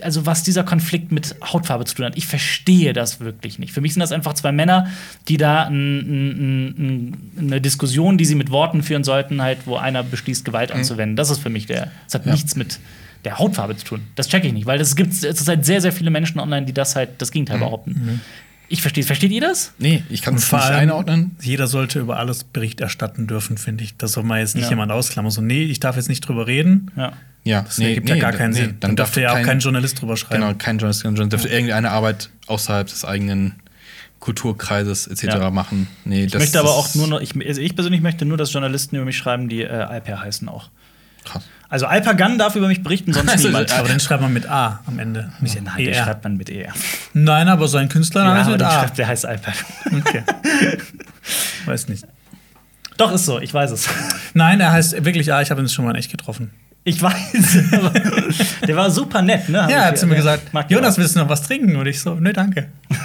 also was dieser Konflikt mit Hautfarbe zu tun hat. Ich verstehe das wirklich nicht. Für mich sind das einfach zwei Männer, die da eine Diskussion, die sie mit Worten führen sollten, halt, wo einer beschließt, Gewalt anzuwenden. Das ist für mich der. Das hat nichts mit der Hautfarbe zu tun. Das checke ich nicht, weil es gibt zurzeit sehr, sehr viele Menschen online, die das halt das Gegenteil behaupten. Ich verstehe Versteht ihr das? Nee, ich kann es nicht einordnen. jeder sollte über alles Bericht erstatten dürfen, finde ich. Das soll man jetzt nicht Ja. jemand ausklammern. So, nee, ich darf jetzt nicht drüber reden. Ja. Ja, Das ergibt ja gar keinen Sinn. Dann dürfte ja auch kein Journalist drüber schreiben. Genau, kein Journalist, kein Journalist dürfte irgendeine Arbeit außerhalb des eigenen Kulturkreises etc. Ja. machen. Nee, Ich möchte aber auch nur noch, ich, also ich persönlich möchte nur, dass Journalisten über mich schreiben, die äh, Alper heißen auch. Krass. Also Alper Gunn darf über mich berichten, sonst Also, niemand. Aber den schreibt man mit A am Ende. Nicht Nein, der ER. schreibt man mit ER. Nein, aber sein Künstlername Ja, ist mit den A. schreibt, der heißt Alper. Okay. Weiß nicht. Doch, ist so, ich weiß es. Nein, er heißt wirklich A. Ich habe ihn schon mal in echt getroffen. Ich weiß. aber der war super nett, ne? Ja, er hat zu mir gesagt, Jonas, willst du noch was trinken? Und ich so, nö, danke.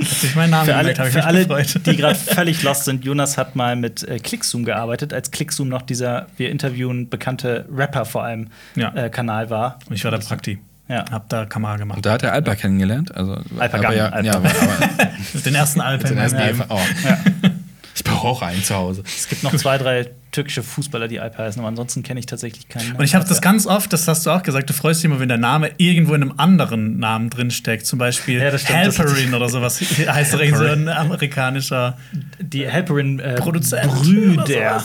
Ich meinen Namen Für alle, gemerkt für alle die gerade völlig lost sind, Jonas hat mal mit äh, Clickzoom gearbeitet, als Clickzoom noch dieser wir interviewen bekannte Rapper vor allem Ja. äh, Kanal war. Und ich war da Prakti. Ja. Hab da Kamera gemacht. Und da hat er Alper kennengelernt. Also, Alper aber Gunn, ja, Alper. ja, aber, aber Den ersten Alpen. den ersten Ja. Alper- oh. Ich brauche auch einen zu Hause. Es gibt noch zwei, drei türkische Fußballer, die Alper heißen, aber ansonsten kenne ich tatsächlich keinen. Und ich habe das ganz oft, das hast du auch gesagt, du freust dich immer, wenn der Name irgendwo in einem anderen Namen drinsteckt. Zum Beispiel Ja, Halperin oder sowas. Heißt doch irgendwie so ein amerikanischer die Helperin äh, Produzent. Brüder.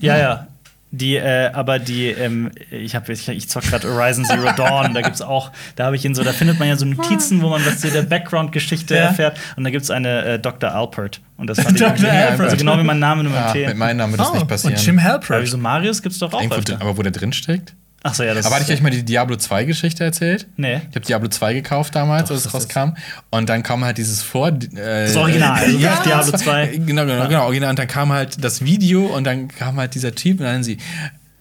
Ja, ja. Die, äh, aber die, ähm, ich habe ich, ich zock gerade Horizon Zero Dawn, da gibt's auch, da habe ich in so, da findet man ja so Notizen, wo man was zu der Background-Geschichte Ja. erfährt. Und da gibt's eine äh, Dr. Alpert. Und das fand ich Dr. irgendwie- Alpert. Also genau wie mein Name nur Ja, mit T. mit meinem Namen wird das Oh, nicht passieren. Und Jim Aber Halpert. wieso Marius gibt's doch auch Irgendwo aber wo der drin steckt? Ach so, ja, das Aber hatte ich euch mal die Diablo 2 Geschichte erzählt? Nee. Ich habe Diablo 2 gekauft damals, als es rauskam. Und dann kam halt dieses Vor. Äh, Das Original, also ja, Diablo das war- 2. Genau, genau, genau, original. Und dann kam halt das Video und dann kam halt dieser Typ und dann sie.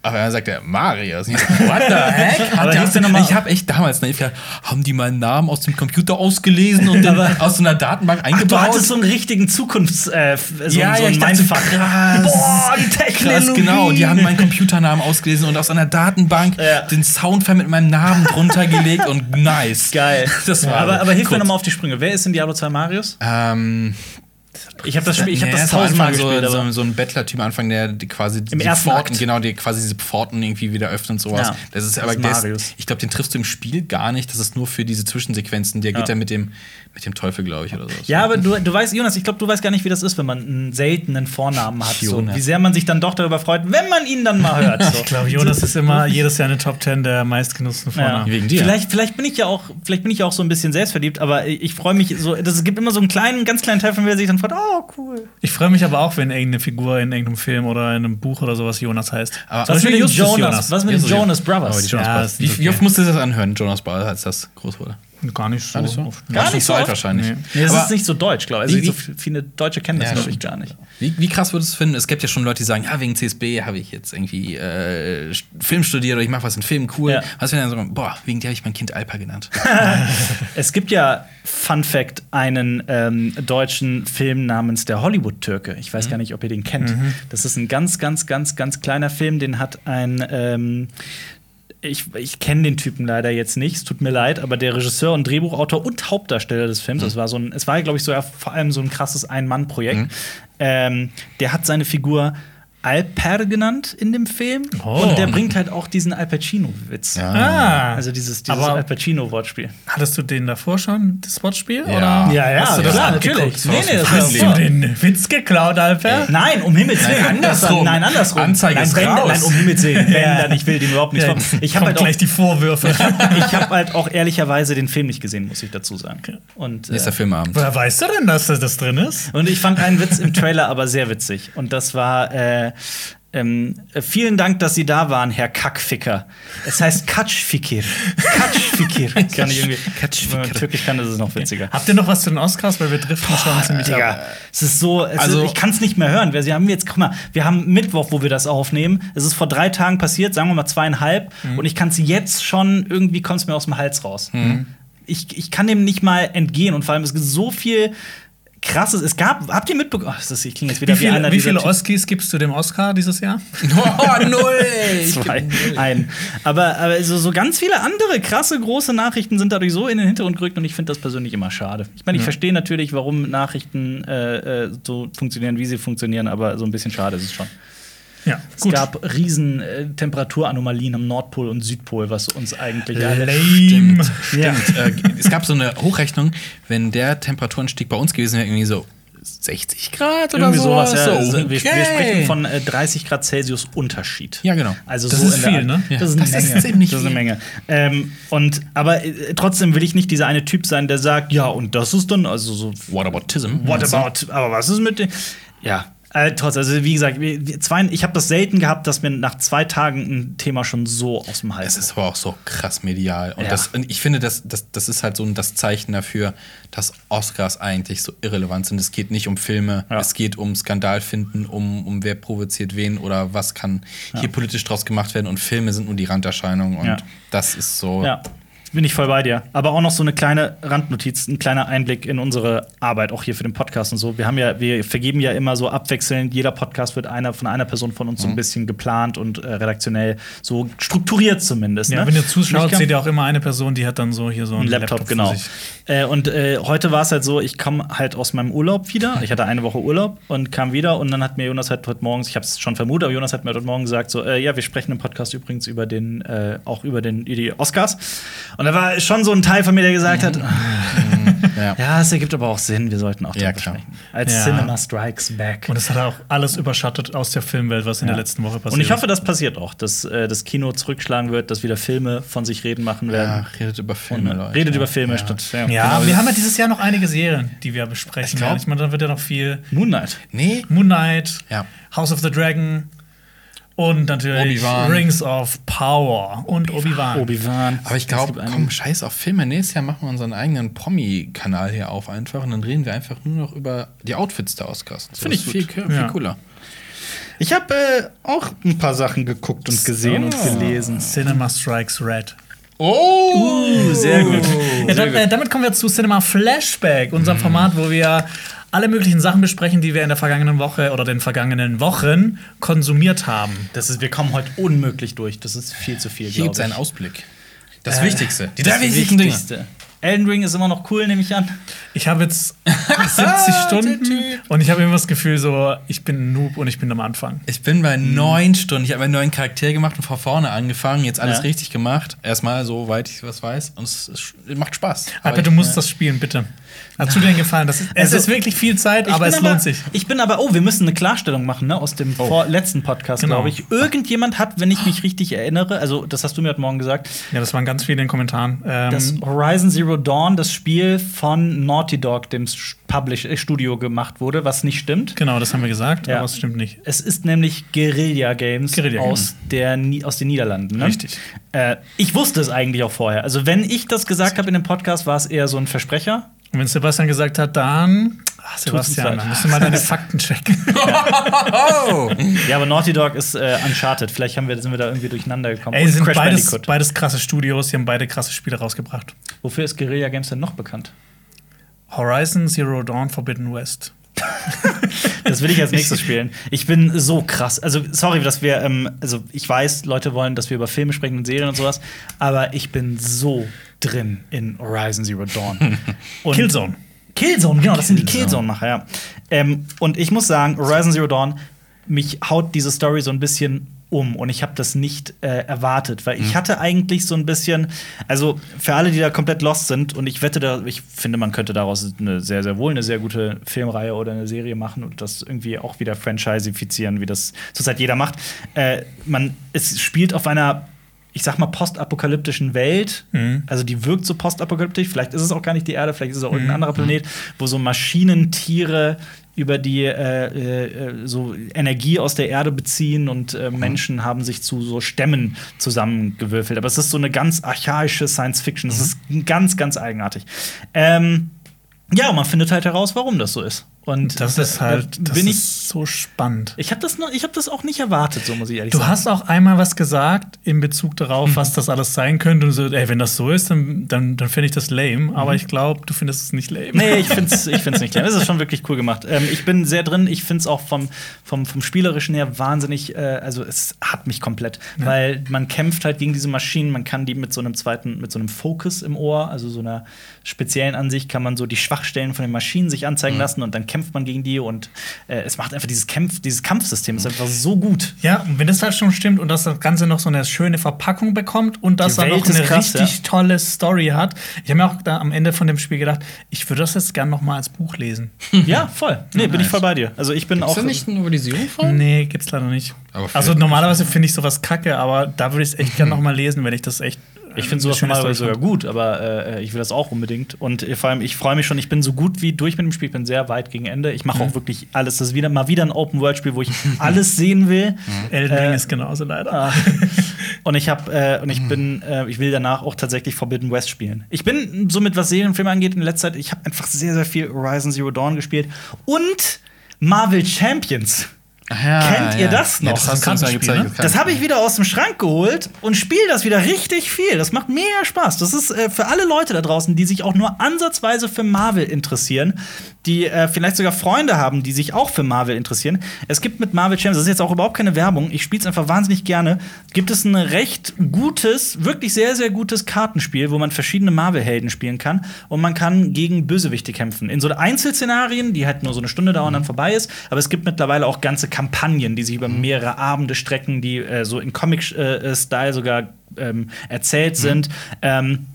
Aber dann sagt er, Marius. Ich so, What the heck? Hat der- ich habe echt damals naiv gedacht, haben die meinen Namen aus dem Computer ausgelesen und dann aus so einer Datenbank Ach, eingebaut? du hattest so einen richtigen Zukunfts-, äh, so, ja, so ja, ich dachte, Mindfuck. krass. Boah, die Krass, Technologie. genau. Die haben meinen Computernamen ausgelesen und aus einer Datenbank Ja. den Soundfile mit meinem Namen drunter gelegt und nice. Geil. Das war aber, aber hilf mir nochmal auf die Sprünge. Wer ist in Diablo 2 Marius? Ähm, Ich habe das, Spiel- ich hab nee, das tausendmal gespielt, so, so, so ein Bettler-Typ am Anfang, der die quasi die ersten Pforten, Akt. genau, die quasi diese Pforten irgendwie wieder öffnet und sowas. Ja, das ist das aber ist der Marius. ist, ich glaube, den triffst du im Spiel gar nicht. Das ist nur für diese Zwischensequenzen. Der geht Ja. ja mit dem, mit dem Teufel, glaube ich, oder so. Ja, aber du, du weißt, Jonas, ich glaube, du weißt gar nicht, wie das ist, wenn man einen seltenen Vornamen hat. So, wie sehr man sich dann doch darüber freut, wenn man ihn dann mal hört. So. Ich glaube, Jonas ist immer jedes Jahr in den Top 10 der meistgenutzten Ja. Vornamen. Wegen dir. Vielleicht, vielleicht bin ich ja auch, vielleicht bin ich ja auch so ein bisschen selbstverliebt, aber ich freue mich so. Das, es gibt immer so einen kleinen, ganz kleinen Teil von mir, der sich dann freut, oh cool. Ich freue mich aber auch, wenn irgendeine Figur in irgendeinem Film oder in einem Buch oder sowas Jonas heißt. Aber- Was mit Justus Jonas? Was mit den Jonas Brothers? die Jonas Ja, Brothers. okay. wie oft musst du das anhören, Jonas Brothers, als das groß wurde? Gar nicht so. Gar nicht so? oft. Gar nicht so alt wahrscheinlich. Nee. Nee, das Aber- ist nicht so deutsch, glaube ich. Also Wie- so viele Deutsche kennen das, Ja, glaube ich, gar nicht. Wie, wie krass würdest du es finden? Es gibt ja schon Leute, die sagen, ja, wegen CSB habe ich jetzt irgendwie äh, Film studiert oder ich mache was in Filmen, cool. Ja. Was wenn dann sagen, boah, wegen dir habe ich mein Kind Alpa genannt. Es gibt ja, Fun Fact, einen ähm, deutschen Film namens Der Hollywood-Türke. Ich weiß gar nicht, ob ihr den kennt. Das ist ein ganz, ganz, ganz, ganz kleiner Film, den hat ein. Ähm, ich, ich kenne den Typen leider jetzt nicht, es tut mir leid, aber der Regisseur und Drehbuchautor und Hauptdarsteller des Films, das war so ein, es war, glaube ich, so ja, vor allem so ein krasses Ein-Mann-Projekt, ähm, der hat seine Figur Alper genannt in dem Film. Oh. Und der bringt halt auch diesen Al Pacino-Witz. Ah. Also dieses, dieses Aber- Al Pacino-Wortspiel. Hattest du den davor schon, das Wortspiel? Ja. Oder? Ja, ja, Hast du das klar, natürlich. Nee, nee, das Hast war- du den Witz geklaut, Alper? Nein, um Himmels Willen. Nein, andersrum. Nein, andersrum. Anzeige nein, ist wenn, raus. nein, um Himmels Willen. Wenn, Ja. dann, ich will den überhaupt nicht. Ich habe halt, auch- gleich die Vorwürfe. ich hab halt auch ehrlicherweise den Film nicht gesehen, muss ich dazu sagen. Und, Nächster äh, Filmabend. Woher weißt du denn, dass das drin ist? und ich fand einen Witz im Trailer aber sehr witzig. Und das war. Äh, ähm, äh, vielen Dank, dass Sie da waren, Herr Kackficker. Es heißt Katschfikir. Katschfikir. Kann ich irgendwie. Wenn man Türkisch kann, das ist noch witziger. Habt ihr noch was zu den Oscars? Weil wir driften schon ziemlich ab. Digga, es ist so, es Also- ist, ich kann es nicht mehr hören. Wir, sie haben jetzt, guck mal, wir haben Mittwoch, wo wir das aufnehmen. Es ist vor drei Tagen passiert, sagen wir mal zweieinhalb. Mhm. Und ich kann es jetzt schon, irgendwie kommt es mir aus dem Hals raus. Mhm. Ich, ich kann dem nicht mal entgehen. Und vor allem, es gibt so viel krasses. Es gab, habt ihr mitbekommen? Oh, das ist, ich klinge jetzt wieder Wie wie, einer viele, wie viele. Oscars gibst du dem Oscar dieses Jahr? Oh, null! Zwei, null. ein. Aber, aber so, so ganz viele andere krasse große Nachrichten sind dadurch so in den Hintergrund gerückt und ich finde das persönlich immer schade. Ich meine, ich verstehe natürlich, warum Nachrichten äh, äh, so funktionieren, wie sie funktionieren, aber so ein bisschen schade ist es schon. Ja, Es gab riesen äh, Temperaturanomalien am Nordpol und Südpol, was uns eigentlich alle Lame. Ja. Stimmt. Äh, es gab so eine Hochrechnung, wenn der Temperaturanstieg bei uns gewesen wäre, irgendwie so 60 Grad oder Irgendwie sowas, ja. So, Also, wir, wir okay. sprechen von äh, 30 Grad Celsius Unterschied. Ja, genau. Also Das so ist in der viel, ne? Das Ja. ist eine Das ist Menge. ziemlich das ist eine. Menge. Ähm, und aber äh, trotzdem will ich nicht dieser eine Typ sein, der sagt, ja und das ist dann also so Whataboutism. What about? Aber was ist mit dem? Ja. Äh, trotz, also wie gesagt, zwei, ich habe das selten gehabt, dass mir nach zwei Tagen ein Thema schon so aus dem Hals Es ist aber auch so krass medial. Und, Ja. das, und ich finde, das, das, das ist halt so das Zeichen dafür, dass Oscars eigentlich so irrelevant sind. Es geht nicht um Filme, Ja. es geht um Skandalfinden, um, um wer provoziert wen oder was kann hier politisch draus gemacht werden. Und Filme sind nur die Randerscheinung. Und Ja. das ist so. Bin ich voll bei dir. Aber auch noch so eine kleine Randnotiz, ein kleiner Einblick in unsere Arbeit, auch hier für den Podcast und so. Wir haben ja, wir vergeben ja immer so abwechselnd, jeder Podcast wird einer von einer Person von uns so Mhm. ein bisschen geplant und äh, redaktionell so strukturiert zumindest. Ja, ne? wenn ihr zuschaut, seht ihr auch immer eine Person, die hat dann so hier so ein einen Laptop, vor genau. Äh, und äh, heute war es halt so, ich komme halt aus meinem Urlaub wieder. Ich hatte eine Woche Urlaub und kam wieder und dann hat mir Jonas halt heute morgens, ich habe es schon vermutet, aber Jonas hat mir heute Morgen gesagt, so, äh, ja, wir sprechen im Podcast übrigens über den, äh, auch über den die Oscars. Und da war schon so ein Teil von mir, der gesagt hat, Ja. ja, es ergibt aber auch Sinn, wir sollten auch Ja, darüber sprechen. Als Ja. Cinema Strikes Back. Und es hat auch alles überschattet aus der Filmwelt, was in der letzten Woche passiert Und ich hoffe, das passiert auch, dass äh, das Kino zurückschlagen wird, dass wieder Filme von sich reden machen Ja, werden. redet über Filme, Und, Leute. redet über Filme Ja. statt. Ja, genau. wir haben ja dieses Jahr noch einige Serien, die wir besprechen. Ich werden. ich meine, da wird ja noch viel Moon Knight. Nee, Moon Knight, Ja. House of the Dragon und natürlich Obi-Wan. Rings of Power und Obi-Wan. Obi-Wan. Aber ich glaube, komm, scheiß auf Filme. Nächstes Jahr machen wir unseren eigenen Promi-Kanal hier auf einfach und dann reden wir einfach nur noch über die Outfits der Oscars. So Finde ich viel, viel Ja. cooler. Ich habe äh, auch ein paar Sachen geguckt und gesehen und gelesen. Cinema Strikes Red. Oh, sehr gut. Ja, dann, äh, damit kommen wir zu Cinema Flashback, unserem Format, wo wir alle möglichen Sachen besprechen, die wir in der vergangenen Woche oder den vergangenen Wochen konsumiert haben. Das ist, wir kommen heute unmöglich durch. Das ist viel zu viel. Hier gibt einen. Ausblick. Das Äh, Wichtigste. Die Das drei wichtigsten Dinge. Elden Ring ist immer noch cool, nehme ich an. Ich habe jetzt 70 Stunden und ich habe immer das Gefühl, so, ich bin ein Noob und ich bin am Anfang. Ich bin bei neun Stunden. Ich habe einen neuen Charakter gemacht und von vorne angefangen. Jetzt alles Ja. richtig gemacht. Erstmal, soweit ich was weiß. Und es, es macht Spaß. Aber du musst das spielen, bitte. Hat du dir gefallen? Das ist, es Also, ist wirklich viel Zeit, aber es lohnt sich. Ich bin aber, oh, wir müssen eine Klarstellung machen, ne, aus dem vorletzten Podcast, Genau. glaube ich. Irgendjemand hat, wenn ich mich richtig erinnere, also das hast du mir heute Morgen gesagt, Ja, das waren ganz viele in den Kommentaren. Ähm, dass Horizon Zero Dawn das Spiel von Naughty Dog, dem Publish äh, Studio, gemacht wurde, was nicht stimmt. genau, das haben wir gesagt, Ja. aber es stimmt nicht. Es ist nämlich Guerilla Games Guerilla aus, der, aus den Niederlanden. Ne? Richtig. Äh, ich wusste es eigentlich auch vorher. Also, wenn ich das gesagt habe in dem Podcast, war es eher so ein Versprecher. Und wenn Sebastian gesagt hat, dann. Ach, Sebastian, dann musst du mal deine Fakten checken. Oh! Ja, aber Naughty Dog ist äh, Uncharted. Vielleicht haben wir, sind wir da irgendwie durcheinander gekommen. Ey, sind Crash beides, beides krasse Studios, die haben beide krasse Spiele rausgebracht. Wofür ist Guerilla Games denn noch bekannt? Horizon Zero Dawn Forbidden West. Das will ich als nächstes spielen. Ich bin so krass. Also, sorry, dass wir, ähm, also ich weiß, Leute wollen, dass wir über Filme sprechen und Serien und sowas, aber ich bin so drin in Horizon Zero Dawn. Und Killzone. Killzone, genau, das sind die Killzone. Killzone-Macher, ja. Ähm, und ich muss sagen, Horizon Zero Dawn, mich haut diese Story so ein bisschen um und ich habe das nicht äh, erwartet, weil ich hatte eigentlich so ein bisschen, also für alle, die da komplett lost sind und ich wette, da, ich finde, man könnte daraus eine sehr, sehr wohl eine sehr gute Filmreihe oder eine Serie machen und das irgendwie auch wieder franchisifizieren, wie das zurzeit jeder macht. Äh, man, es spielt auf einer ich sag mal, postapokalyptischen Welt. Also die wirkt so postapokalyptisch. Vielleicht ist es auch gar nicht die Erde, vielleicht ist es auch irgendein anderer Planet, wo so Maschinentiere über die äh, äh, so Energie aus der Erde beziehen und äh, Menschen haben sich zu so Stämmen zusammengewürfelt. Aber es ist so eine ganz archaische Science Fiction. Das ist ganz, ganz eigenartig. Ähm, ja, und man findet halt heraus, warum das so ist. Und Das da- ist halt, da das bin ich. ist so spannend. Ich habe das, noch- ich hab das auch nicht erwartet, so muss ich ehrlich Du sagen. hast auch einmal was gesagt in Bezug darauf, was das alles sein könnte. Und so, ey, wenn das so ist, dann, dann, dann finde ich das lame. Aber ich glaube, du findest es nicht lame. Nee, ich find's, ich find's nicht klein. Das ist schon wirklich cool gemacht. Ähm, ich bin sehr drin. Ich find's auch vom, vom, vom Spielerischen her wahnsinnig, äh, also es hat mich komplett. Weil man kämpft halt gegen diese Maschinen, man kann die mit so einem zweiten, mit so einem Fokus im Ohr, also so einer speziellen Ansicht, kann man so die Schwachstellen von den Maschinen sich anzeigen lassen und dann kämpft man gegen die und äh, es macht einfach dieses Kampf, dieses Kampfsystem ist einfach so gut. Ja, und wenn das halt schon stimmt und dass das Ganze noch so eine schöne Verpackung bekommt und dass er noch ist eine krass, richtig ja. tolle Story hat. Ich habe mir auch da am Ende von dem Spiel gedacht, ich würde das jetzt gerne noch mal als Buch lesen. Ja, voll. Nee, bin ich voll bei dir. Also ich bin Ist auch. da nicht eine Novelisierung von? Nee, gibt's leider nicht. Also normalerweise finde ich sowas kacke, aber da würde ich es echt gerne noch mal lesen, wenn ich das echt. Äh, Ich finde sowas normalerweise sogar gut, aber äh, ich will das auch unbedingt. Und äh, vor allem, ich freue mich schon, ich bin so gut wie durch mit dem Spiel, ich bin sehr weit gegen Ende. Ich mache auch wirklich alles. Das ist wieder mal wieder ein Open-World-Spiel, wo ich alles sehen will. fand. Elden Ring Äh, ist genauso leider. Ah. Und ich habe äh, und ich bin äh, ich will danach auch tatsächlich Forbidden West spielen. Ich bin somit was Serienfilme angeht in letzter Zeit, ich habe einfach sehr sehr viel Horizon Zero Dawn gespielt und Marvel Champions. Ja, Kennt ihr das noch? Ja, das gezeigt. ne? Das habe ich wieder aus dem Schrank geholt und spiele das wieder richtig viel. Das macht mega Spaß. Das ist äh, für alle Leute da draußen, die sich auch nur ansatzweise für Marvel interessieren, die äh, vielleicht sogar Freunde haben, die sich auch für Marvel interessieren. Es gibt mit Marvel Champions, das ist jetzt auch überhaupt keine Werbung, ich spiele es einfach wahnsinnig gerne, gibt es ein recht gutes, wirklich sehr, sehr gutes Kartenspiel, wo man verschiedene Marvel-Helden spielen kann und man kann gegen Bösewichte kämpfen. In so Einzelszenarien, die halt nur so eine Stunde dauern und dann vorbei ist, aber es gibt mittlerweile auch ganze Kampagnen, die sich über mehrere Abende strecken, die äh, so in Comic-Style sogar ähm, erzählt sind. Ähm,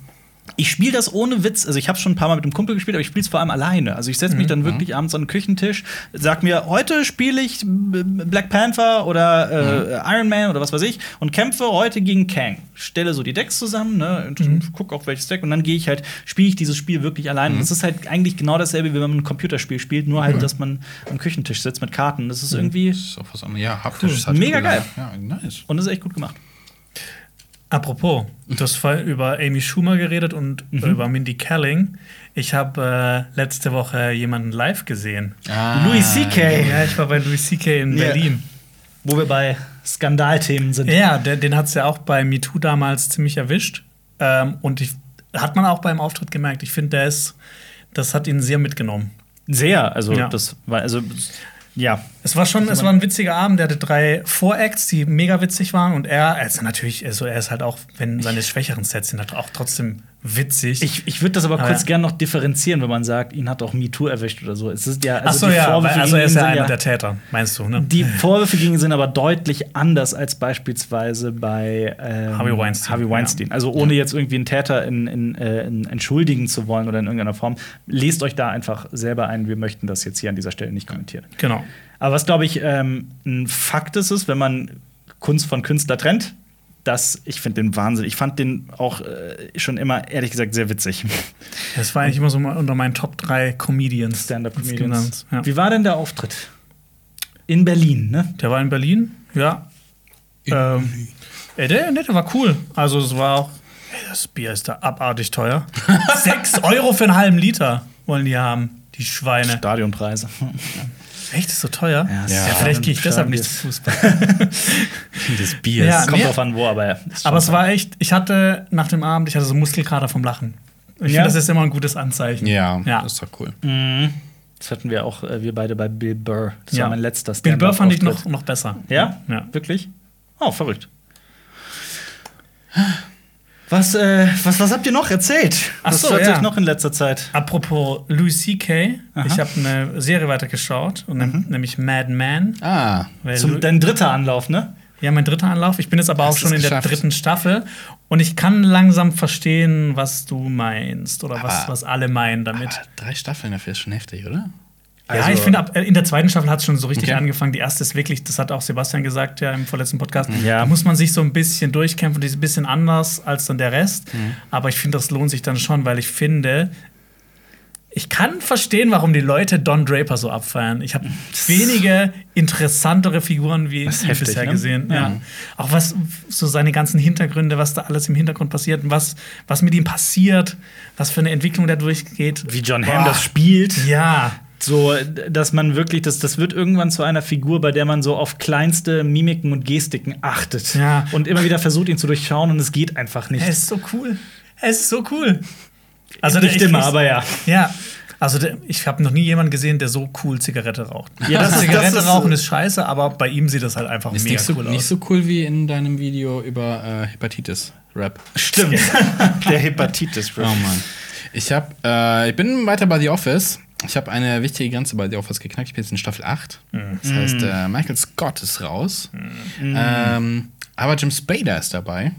ich spiele das ohne Witz. Also ich habe schon ein paar Mal mit einem Kumpel gespielt, aber ich spiele es vor allem alleine. Also ich setze mich dann wirklich abends an den Küchentisch, sag mir, heute spiele ich Black Panther oder äh, Iron Man oder was weiß ich und kämpfe heute gegen Kang. Stelle so die Decks zusammen, ne, und guck auch welches Deck und dann gehe ich halt, spiele ich dieses Spiel wirklich alleine. Das ist halt eigentlich genau dasselbe, wie wenn man ein Computerspiel spielt, nur halt, dass man am Küchentisch sitzt mit Karten. Das ist irgendwie Das ist auch was anderes. Ja, haptisch. Cool. ist halt Mega geil. Ja, nice. und das ist echt gut gemacht. Apropos, du hast vorhin über Amy Schumer geredet und Mhm. über Mindy Kaling. Ich habe äh, letzte Woche jemanden live gesehen. Ah, Louis C.K. Ja, ich war bei Louis C.K. in Ja. Berlin. Wo wir bei Skandalthemen sind. Ja, der, den hat es ja auch bei MeToo damals ziemlich erwischt. Ähm, und ich, hat man auch beim Auftritt gemerkt. Ich finde, der ist, das hat ihn sehr mitgenommen. Sehr, also Ja. das war also ja. Es war schon, es war ein witziger Abend. Der hatte drei Voracts, die mega witzig waren. Und er, er ist natürlich, also er ist halt auch, wenn seine schwächeren Sets sind, halt auch trotzdem witzig. Ich, ich würde das aber Ah, kurz ja. gern noch differenzieren, wenn man sagt, ihn hat auch MeToo erwischt oder so. Es ist ja, also so, die ja, Vorwürfe weil- also er ist ja einer ja, der Täter, meinst du, ne? Die Vorwürfe gegen ihn sind aber deutlich anders als beispielsweise bei ähm, Harvey Weinstein, Harvey Weinstein. ja. Also ohne jetzt irgendwie einen Täter in, in, äh, in entschuldigen zu wollen oder in irgendeiner Form. Lest euch da einfach selber ein. Wir möchten das jetzt hier an dieser Stelle nicht kommentieren. Genau. Aber was, glaube ich, ähm, ein Fakt ist, ist, wenn man Kunst von Künstler trennt, dass ich finde den Wahnsinn. Ich fand den auch äh, schon immer, ehrlich gesagt, sehr witzig. Das war eigentlich immer so mal unter meinen Top 3 Comedians. Stand-up-Comedians. Ja. Wie war denn der Auftritt? In Berlin, ne? Der war in Berlin, ja. Ähm, ey, der, der, der war cool. Also es war auch, ey, das Bier ist da abartig teuer. Sechs Euro für einen halben Liter wollen die haben, die Schweine. Stadionpreise. Echt, ist so teuer? Ja, Ja, ja. vielleicht gehe ich deshalb nicht zu Fußball. Das Bier. Ja, Kommt drauf an, wo, aber. Aber es war echt, ich hatte nach dem Abend, ich hatte so Muskelkater vom Lachen. Ich Ja? finde, das ist immer ein gutes Anzeichen. ja, Ja. das ist doch cool. Mhm. Das hatten wir auch, äh, wir beide bei Bill Burr. Das Ja. war mein letzter Bill Burr fand ich noch, noch besser. Ja? Ja. Wirklich? Oh, verrückt. Was, äh, was, was habt ihr noch erzählt? Ach was so, hört ja. euch noch in letzter Zeit? Apropos Louis C.K., ich habe eine Serie weitergeschaut, und nem- nämlich Mad Men. Ah. Zum, dein dritter Anlauf, ne? ja, mein dritter Anlauf. Ich bin jetzt aber auch Hast schon es in der geschafft. dritten Staffel und ich kann langsam verstehen, was du meinst oder was, Aber- was alle meinen damit. Aber drei Staffeln dafür ist schon heftig, oder? Ja, Also- ich finde, äh, in der zweiten Staffel hat es schon so richtig Okay. angefangen. Die erste ist wirklich, das hat auch Sebastian gesagt ja im vorletzten Podcast, Ja. da muss man sich so ein bisschen durchkämpfen, die ist ein bisschen anders als dann der Rest. Mhm. Aber ich finde, das lohnt sich dann schon, weil ich finde, ich kann verstehen, warum die Leute Don Draper so abfeiern. Ich habe wenige interessantere Figuren wie ihn heftig, bisher ne? gesehen. Ja. Ja. Auch was so seine ganzen Hintergründe, was da alles im Hintergrund passiert, und was, was mit ihm passiert, was für eine Entwicklung da durchgeht. Wie John Hamm das spielt. Ja. So, dass man wirklich, das, das wird irgendwann zu einer Figur, bei der man so auf kleinste Mimiken und Gestiken achtet. Ja. Und immer wieder versucht, ihn zu durchschauen und es geht einfach nicht. Er ist so cool. Er ist so cool. Also nicht der- immer, ich- aber ja. Ja. Also der, ich habe noch nie jemanden gesehen, der so cool Zigarette raucht. Ja, das Zigarette das ist- rauchen ist scheiße, aber bei ihm sieht das halt einfach Ist mega nicht so, cool nicht aus. so cool wie in deinem Video über äh, Hepatitis-Rap. Stimmt. der Hepatitis. Oh Mann. Ich, hab, äh, ich bin weiter bei The Office. Ich habe eine wichtige Grenze bei The Office geknackt. Ich bin jetzt in Staffel 8. Das heißt, äh, Michael Scott ist raus. Ähm, aber Jim Spader ist dabei.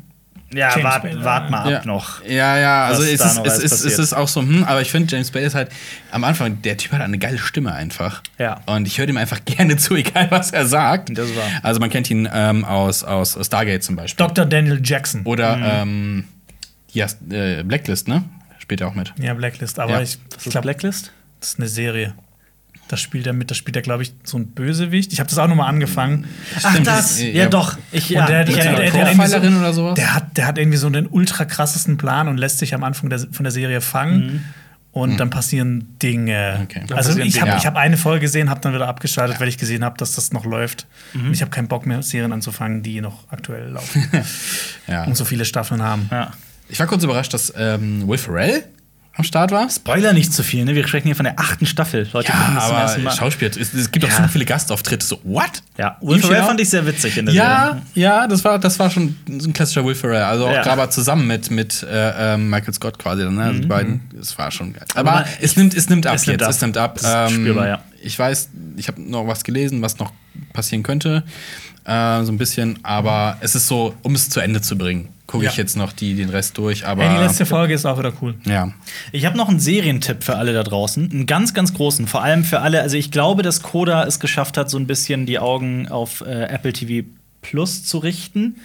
Ja, James wart, Spader. wart mal ab ja. noch. Ja, ja, also es ist, es, ist, es ist auch so, hm, aber ich finde, James Spader ist halt am Anfang, der Typ hat eine geile Stimme einfach. Ja. Und ich höre dem einfach gerne zu, egal was er sagt. Das war- Also man kennt ihn ähm, aus, aus Stargate zum Beispiel. Dr. Daniel Jackson. Oder ähm, ja, äh, Blacklist, ne? Spielt er auch mit. Ja, Blacklist. Aber Ja. ich, Was ich ist glaube, Blacklist? Das ist eine Serie. Da spielt er mit, da spielt er, glaube ich, so ein Bösewicht. Ich habe das auch noch mal angefangen. Ach, Stimmt, das. das- Ja, ja. doch. Ich, Und ja, der, ich der, der, der, hat irgendwie Profilerin oder sowas? Der hat, der hat irgendwie so den ultra krassesten Plan und lässt sich am Anfang der, von der Serie fangen. Und dann passieren Dinge. Okay. Dann Also passieren ich habe ich hab eine Folge gesehen, habe dann wieder abgeschaltet, weil ich gesehen habe, dass das noch läuft. Und ich habe keinen Bock mehr, Serien anzufangen, die noch aktuell laufen Ja. und so viele Staffeln haben. Ja. Ich war kurz überrascht, dass ähm, Will Ferrell am Start war. Spoiler nicht zu viel, ne? Wir sprechen hier von der achten Staffel. Leute, Ja, das zum aber Mal. Schauspiel, es, es gibt auch Ja. so viele Gastauftritte. So, what? Ja, Will Ferrell fand ich sehr witzig in der Ja, Serie. ja, das war, das war schon so ein klassischer Will Ferrell. Also auch Ja. gerade zusammen mit, mit äh, ähm, Michael Scott quasi. Dann, ne? also die beiden, das war schon geil. Aber, Mhm. Aber es, nimmt, es nimmt ab es nimmt jetzt. ab. Es nimmt ab. Ist spürbar, ja. Ich weiß, ich habe noch was gelesen, was noch passieren könnte. Äh, so ein bisschen. Aber es ist so, um es zu Ende zu bringen, gucke ich Ja. jetzt noch die, den Rest durch. Aber Ey, die letzte Folge ist auch wieder cool. ja. Ich habe noch einen Serientipp für alle da draußen. Einen ganz, ganz großen. Vor allem für alle. Also, ich glaube, dass Koda es geschafft hat, so ein bisschen die Augen auf äh, Apple TV Plus zu richten.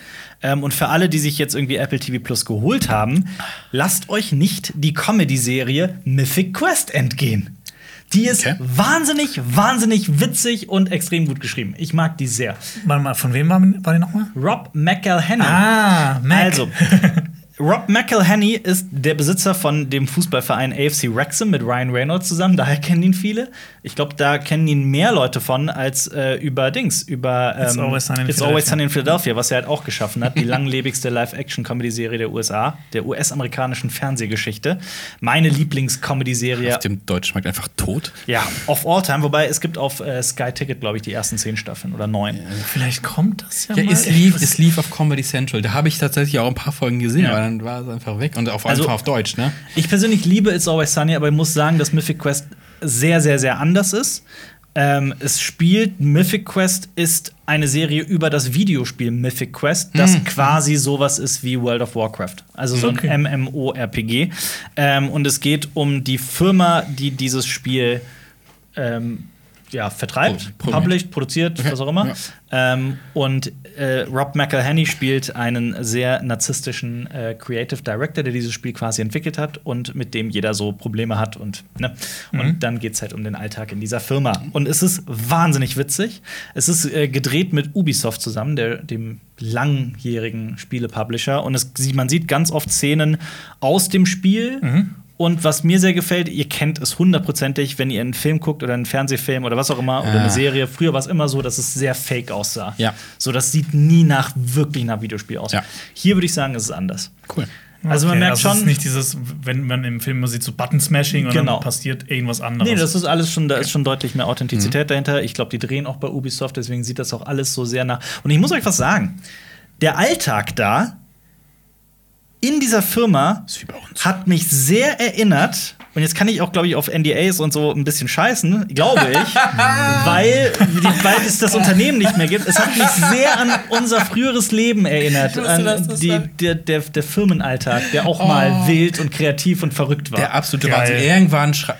Ähm, und für alle, die sich jetzt irgendwie Apple TV Plus geholt haben, lasst euch nicht die Comedy-Serie Mythic Quest entgehen. Die ist Okay. wahnsinnig, wahnsinnig witzig und extrem gut geschrieben. Ich mag die sehr. Warte mal, von wem war, war die nochmal? Rob McElhenney. Ah, Mac. Also, Rob McElhenney ist der Besitzer von dem Fußballverein AFC Wrexham mit Ryan Reynolds zusammen. Daher kennen ihn viele. Ich glaube, da kennen ihn mehr Leute von als äh, über Dings, über It's Always Sunny in It's Philadelphia. Always Sunny in Philadelphia, was er halt auch geschaffen hat. Die langlebigste Live-Action-Comedy-Serie der USA, der US-amerikanischen Fernsehgeschichte. Meine Lieblings-Comedy-Serie. Auf dem deutschen Markt einfach tot. Ja, of all time. Wobei es gibt auf äh, Sky Ticket, glaube ich, die ersten zehn Staffeln oder neun. Vielleicht kommt das ja, Ja, mal. es lief, es lief auf Comedy Central. Da habe ich tatsächlich auch ein paar Folgen gesehen, Ja. Dann war es einfach weg. Und auf Also- einfach auf Deutsch, ne? Ich persönlich liebe It's Always Sunny, aber ich muss sagen, dass Mythic Quest sehr, sehr, sehr anders ist. Ähm, es spielt, Mythic Quest ist eine Serie über das Videospiel Mythic Quest, das quasi sowas ist wie World of Warcraft. Also so Okay. ein MMORPG. Ähm, und es geht um die Firma, die dieses Spiel ähm, ja, vertreibt, Pro- published, produziert, was auch immer. Ja. Ähm, und äh, Rob McElhenney spielt einen sehr narzisstischen äh, Creative Director, der dieses Spiel quasi entwickelt hat und mit dem jeder so Probleme hat. Und, ne? und dann geht es halt um den Alltag in dieser Firma. Und es ist wahnsinnig witzig. Es ist äh, gedreht mit Ubisoft zusammen, der, dem langjährigen Spielepublisher. Und es, man sieht ganz oft Szenen aus dem Spiel. Und was mir sehr gefällt, ihr kennt es hundertprozentig, wenn ihr einen Film guckt oder einen Fernsehfilm oder was auch immer oder Ah. eine Serie. Früher war es immer so, dass es sehr fake aussah. Ja. So, das sieht nie nach wirklich nach Videospiel aus. Ja. Hier würde ich sagen, ist es anders. Cool. Also man Okay, merkt also es schon. ist nicht dieses, wenn man im Film sieht so Button-Smashing und Genau. dann passiert irgendwas anderes. Nee, das ist alles schon, da ist schon deutlich mehr Authentizität dahinter. Ich glaube, die drehen auch bei Ubisoft, deswegen sieht das auch alles so sehr nach. Und ich muss euch was sagen: Der Alltag da in dieser Firma hat mich sehr erinnert. Und jetzt kann ich auch, glaube ich, auf NDAs und so ein bisschen scheißen, glaube ich, weil, die, weil es das Unternehmen nicht mehr gibt. Es hat mich sehr an unser früheres Leben erinnert, wusste, an die, der, der, der Firmenalltag, der auch mal wild und kreativ und verrückt war. Der absolute Geil. Wahnsinn. Irgendwann schrei-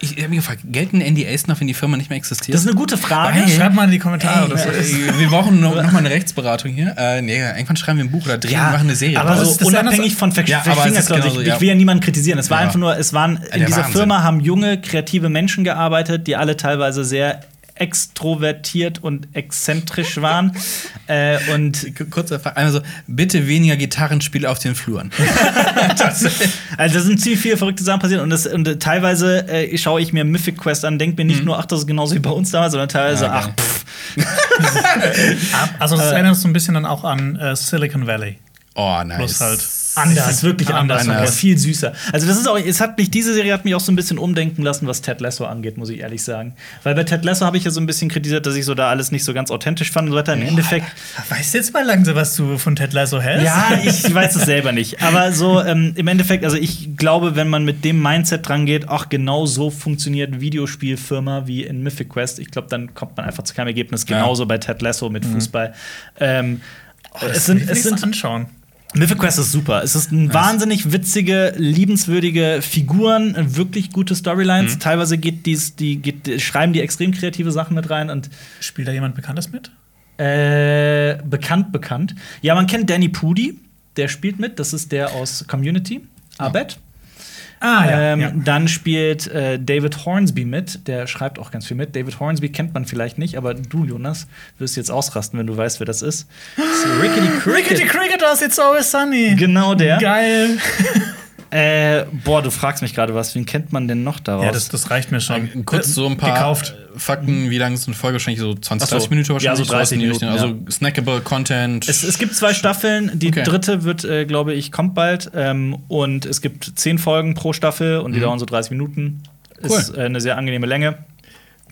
ich, ich habe mich gefragt, gelten NDAs noch, wenn die Firma nicht mehr existiert? das ist eine gute Frage. Ja, schreibt mal in die Kommentare, Ey, ey, wir brauchen noch, noch mal eine Rechtsberatung hier. Äh, nee, irgendwann schreiben wir ein Buch oder drehen, Ja, machen eine Serie. aber so unabhängig anders- von Ver Ja, Verfingerungsleute. genauso, ich, ja. ich will ja niemanden kritisieren. Es war Ja. einfach nur, es waren in dieser Wahnsinn. Firma haben junge, kreative Menschen gearbeitet, die alle teilweise sehr extrovertiert und exzentrisch waren. äh, und Kurzer Frage, also bitte weniger Gitarrenspiel auf den Fluren. also da sind ziemlich viele verrückte Sachen passiert und, das, und äh, teilweise äh, schaue ich mir Mythic Quest an, denke mir nicht nur, ach, das ist genauso wie bei uns damals, sondern teilweise, Ja, ach, geil. pff, Also, das erinnert so ein bisschen dann auch an äh, Silicon Valley. Oh, nice. Bloß halt anders, das ist wirklich anders, Anders. aber viel süßer. Also das ist auch, es hat mich, diese Serie hat mich auch so ein bisschen umdenken lassen, was Ted Lasso angeht, muss ich ehrlich sagen. Weil bei Ted Lasso habe ich ja so ein bisschen kritisiert, dass ich so da alles nicht so ganz authentisch fand und so weiter. Im Endeffekt, Weißt du jetzt mal langsam, was du von Ted Lasso hältst? ja, ich weiß es selber nicht. Aber so ähm, im Endeffekt, also ich glaube, wenn man mit dem Mindset dran geht, ach, genau so funktioniert eine Videospielfirma wie in Mythic Quest, ich glaube, dann kommt man einfach zu keinem Ergebnis. Ja. Genauso bei Ted Lasso mit Fußball. Ähm, Oh, das es sind, es sind anschauen. Mythic Quest ist super. Es ist ein wahnsinnig witzige, liebenswürdige Figuren, wirklich gute Storylines. Teilweise geht dies, die, geht, schreiben die extrem kreative Sachen mit rein und Spielt da jemand Bekanntes mit? äh, bekannt, bekannt. Ja, man kennt Danny Pudi, der spielt mit. Das ist der aus Community. Abed. Ah, ähm, Dann spielt äh, David Hornsby mit, der schreibt auch ganz viel mit. David Hornsby kennt man vielleicht nicht, aber du, Jonas, wirst jetzt ausrasten, wenn du weißt, wer das ist. Das ist Rickety Cricket. Rickety Cricket aus It's Always Sunny. Genau der. Geil. Äh, boah, du fragst mich gerade was. Wen kennt man denn noch daraus? Ja, das, das reicht mir schon. Ähm, Kurz so ein paar Gekauft. äh, Fakten, wie lang ist eine Folge? Wahrscheinlich so 20, Ach so. 30 Minuten wahrscheinlich. Ja, so sowas 30 in die Richtung. Minuten, Also snackable Content. es, es gibt zwei Staffeln. Die Okay. dritte wird, äh, glaube ich, kommt bald. Ähm, und es gibt zehn Folgen pro Staffel und die dauern so 30 Minuten. Cool. Ist äh, eine sehr angenehme Länge.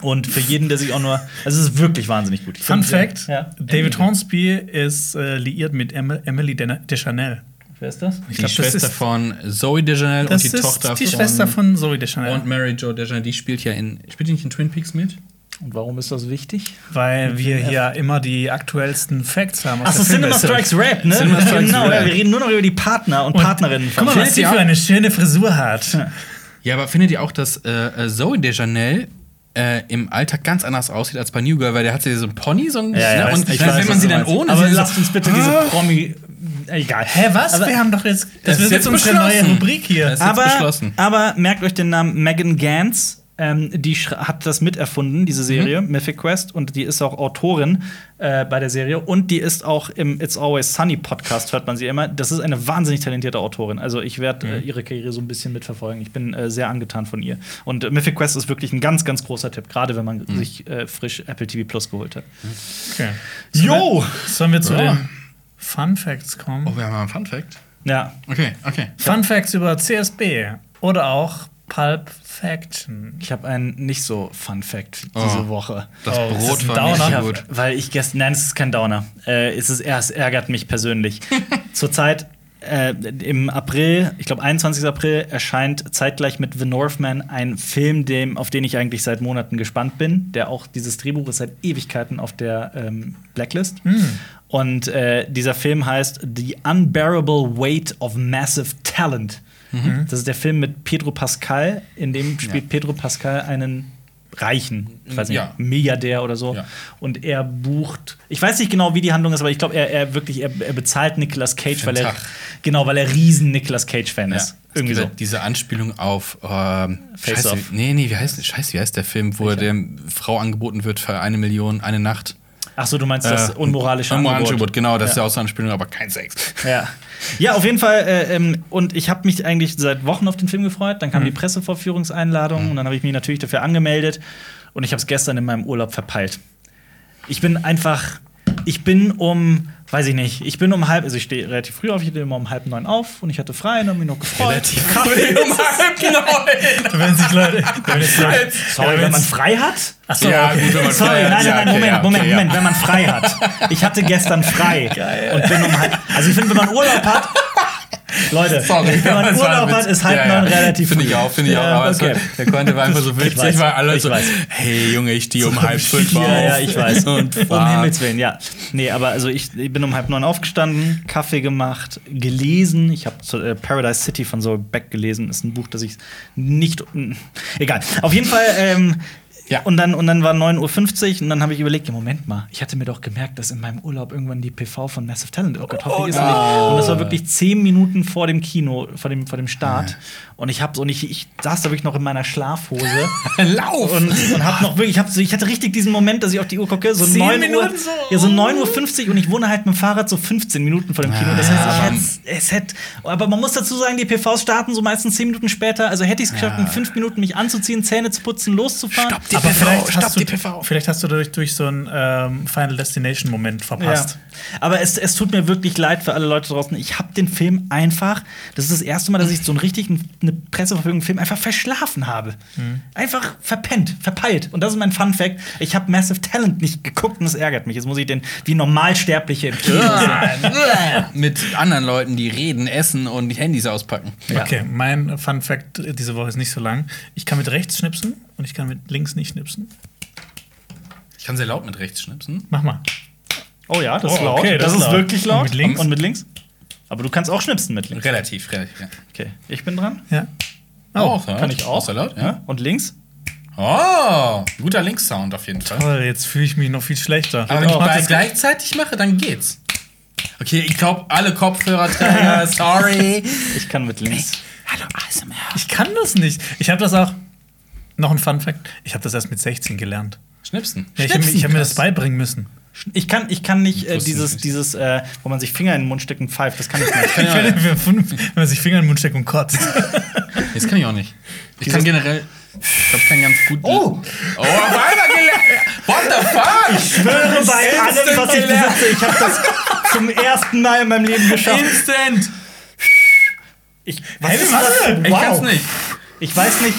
Und für jeden, der sich auch nur. Also, es ist wirklich wahnsinnig gut. Ich Fun find, Fact: Ja. David Hornsby ist äh, liiert mit Em Emily De- Deschanel. Wer ist das? Ich die glaub, das Schwester ist- von Zoe Deschanel Das und die ist Tochter die von Schwester von Zoe Deschanel. und Mary Jo Deschanel, die spielt ja in spielt die nicht in Twin Peaks mit? Und warum ist das wichtig? weil wir hier immer die aktuellsten Facts haben. Achso, Cinema. Strikes Rap, ne? Cinema Strikes genau, Rap. ja, wir reden nur noch über die Partner und, Und Partnerinnen Guck mal, von was die für eine schöne Frisur hat. Ja, aber findet ihr auch, dass äh, äh, Zoe Deschanel äh, im Alltag ganz anders aussieht als bei New Girl, weil der hat sie so ein Pony, so ein Ja, ja, ne? und ich weiß, wenn man sie dann ohne Aber sie so- lasst uns bitte diese Promi. Egal. Hä, was? Aber- wir haben doch jetzt. Das, Das ist jetzt unsere neue Rubrik hier. Das- ist aber, beschlossen. aber merkt euch den Namen Megan Gantz. Ähm, die hat das miterfunden, diese Serie, Mythic Quest, und die ist auch Autorin äh, bei der Serie. Und die ist auch im It's Always Sunny Podcast, hört man sie immer. Das ist eine wahnsinnig talentierte Autorin. Also, ich werde äh, ihre Karriere so ein bisschen mitverfolgen. Ich bin äh, sehr angetan von ihr. Und äh, Mythic Quest ist wirklich ein ganz, ganz großer Tipp, gerade wenn man sich äh, frisch Apple TV Plus geholt hat. Okay. Jo! Sollen wir zu Ja. den Fun Facts kommen? Oh, wir haben mal einen Fun Fact. Ja, Okay, okay. Fun Facts über CSB oder auch Pulp Faction. ich habe einen nicht so Fun Fact diese Oh. Woche. Das Oh, das Brot ist ein war nicht Downer. Ich hab, gut. Weil ich gestern, nein, es ist kein Downer. Äh, es, ist, es ärgert mich persönlich. Zurzeit äh, im April, ich glaube 21. April, erscheint zeitgleich mit The Northman ein Film, dem, auf den ich eigentlich seit Monaten gespannt bin. Der auch dieses Drehbuch ist seit Ewigkeiten auf der ähm, Blacklist. Und äh, dieser Film heißt The Unbearable Weight of Massive Talent. Das ist der Film mit Pedro Pascal, in dem spielt Pedro Pascal einen Reichen, ich weiß nicht, Ja. Milliardär oder so. Ja. Und er bucht, ich weiß nicht genau, wie die Handlung ist, aber ich glaube, er, er wirklich, er, er bezahlt Nicolas Cage, weil er genau, weil er riesen Nicolas Cage Fan ist. Irgendwie diese, so. Diese Anspielung auf ähm, Face Scheiße, Off. Nee, nee, wie heißt, Scheiße, wie heißt der Film, wo der Frau angeboten wird für eine Million, eine Nacht? Ach so, du meinst das unmoralische Unmoralische Angebot. Angebot, genau, das ist Ja. ja auch so eine Anspielung, aber kein Sex. Ja. ja, auf jeden Fall. Äh, ähm, und ich habe mich eigentlich seit Wochen auf den Film gefreut. Dann kam die Pressevorführungseinladung und dann habe ich mich natürlich dafür angemeldet. Und ich habe es gestern in meinem Urlaub verpeilt. Ich bin einfach, ich bin um, weiß ich nicht, ich bin um halb, also ich stehe relativ früh auf, ich stehe immer um halb neun auf und ich hatte frei und habe mich noch gefreut. Relativ Kaffee. Wenn sich Leute. Wenn jetzt Leute Sorry, wenn man frei hat? Achso, Ja, okay. gut, wenn man Sorry, frei hat. nein, nein, Ja, nein, okay, Moment, ja, Moment, okay, Moment, ja. wenn man frei hat. Ich hatte gestern frei und bin um halb. Also ich finde, wenn man Urlaub hat, Leute, Sorry, wenn man Urlaub hat, ist halb Ja, ja. neun relativ Finde ich auch, finde ich auch. Ja, Aber okay. war, der Content war einfach so Ich witzig, weiß, weil alle so, weiß. hey Junge, ich stehe um halb fünf auf. Ja, ja, ich weiß. Und um. Himmels Willen, ja. Nee, aber also ich, ich bin um halb neun aufgestanden, Kaffee gemacht, gelesen. Ich habe äh, Paradise City von Saul Beck gelesen. Ist ein Buch, das ich nicht. mh, Egal. Auf jeden Fall. Ähm, Ja. Und dann, und dann war 9.50 Uhr und dann habe ich überlegt, ja, Moment mal, ich hatte mir doch gemerkt, dass in meinem Urlaub irgendwann die PV von Massive Talent, oh Gott, hoffentlich ist er nicht. Und das war wirklich zehn Minuten vor dem Kino, vor dem, vor dem Start. Und ich habe und ich, ich saß da wirklich noch in meiner Schlafhose. Lauf! Und, und hab noch wirklich, ich, hab ich hatte richtig diesen Moment, dass ich auf die Uhr gucke, so Zehn 9 Uhr, Minuten so? ja, so 9.50 Uhr und ich wohne halt mit dem Fahrrad so 15 Minuten vor dem Kino. Das heißt, ich aber- hätte, es hätte, aber man muss dazu sagen, die PVs starten so meistens 10 Minuten später. Also hätte ich es geschafft, in 5 Minuten mich anzuziehen, Zähne zu putzen, loszufahren. Stopp die Aber PV, vielleicht stopp hast, du, die PV. vielleicht hast du dadurch durch so einen ähm, Final Destination-Moment verpasst. Ja. Aber es, es tut mir wirklich leid für alle Leute draußen. Ich habe den Film einfach, das ist das erste Mal, dass ich so einen richtigen eine Presseverfügung Film einfach verschlafen habe. Einfach verpennt, verpeilt. Und das ist mein Fun Fact. Ich habe Massive Talent nicht geguckt und das ärgert mich. Jetzt muss ich den wie Normalsterbliche im Kino. Mit anderen Leuten, die reden, essen und die Handys auspacken. Ja. Okay, mein Fun Fact diese Woche ist nicht so lang. Ich kann mit rechts schnipsen und ich kann mit links nicht schnipsen. Ich kann sehr laut mit rechts schnipsen. Mach mal. Oh ja, das Oh, ist laut. okay, das, das ist ist laut. wirklich laut. Und mit links? Und mit links? Aber du kannst auch schnipsen mit links. Relativ, relativ. Ja. Okay, ich bin dran. Ja. Oh, Kann ich auch? laut, ja. Und links? Oh, guter Links-Sound auf jeden Fall. Toll, jetzt fühle ich mich noch viel schlechter. Aber wenn ich beides das- gleichzeitig mache, dann geht's. Okay, ich glaube, alle Kopfhörerträger, sorry. Ich kann mit links. Hallo, ASMR. ich kann das nicht. Ich habe das auch. Noch ein Fun Fact. Ich habe das erst mit 16 gelernt. Schnipsen. Ja, ich habe hab mir das beibringen müssen. Ich kann, ich kann nicht äh, dieses, nicht. dieses äh, wo man sich Finger in den Mund steckt und pfeift. Das kann ich nicht. Ich werde für fünf, wenn man sich Finger in den Mund steckt und kotzt. Das kann ich auch nicht. Ich kann generell. Ich glaube, ich kann ganz gut. Oh! Oh, auf einmal gelernt. What the fuck? Ich schwöre bei allem, was ich gelernt. besitze, ich habe das zum ersten Mal in meinem Leben geschafft. Instant. Ich, was Hey, ist was das? denn? Ich Wow. kann's nicht. Ich weiß nicht.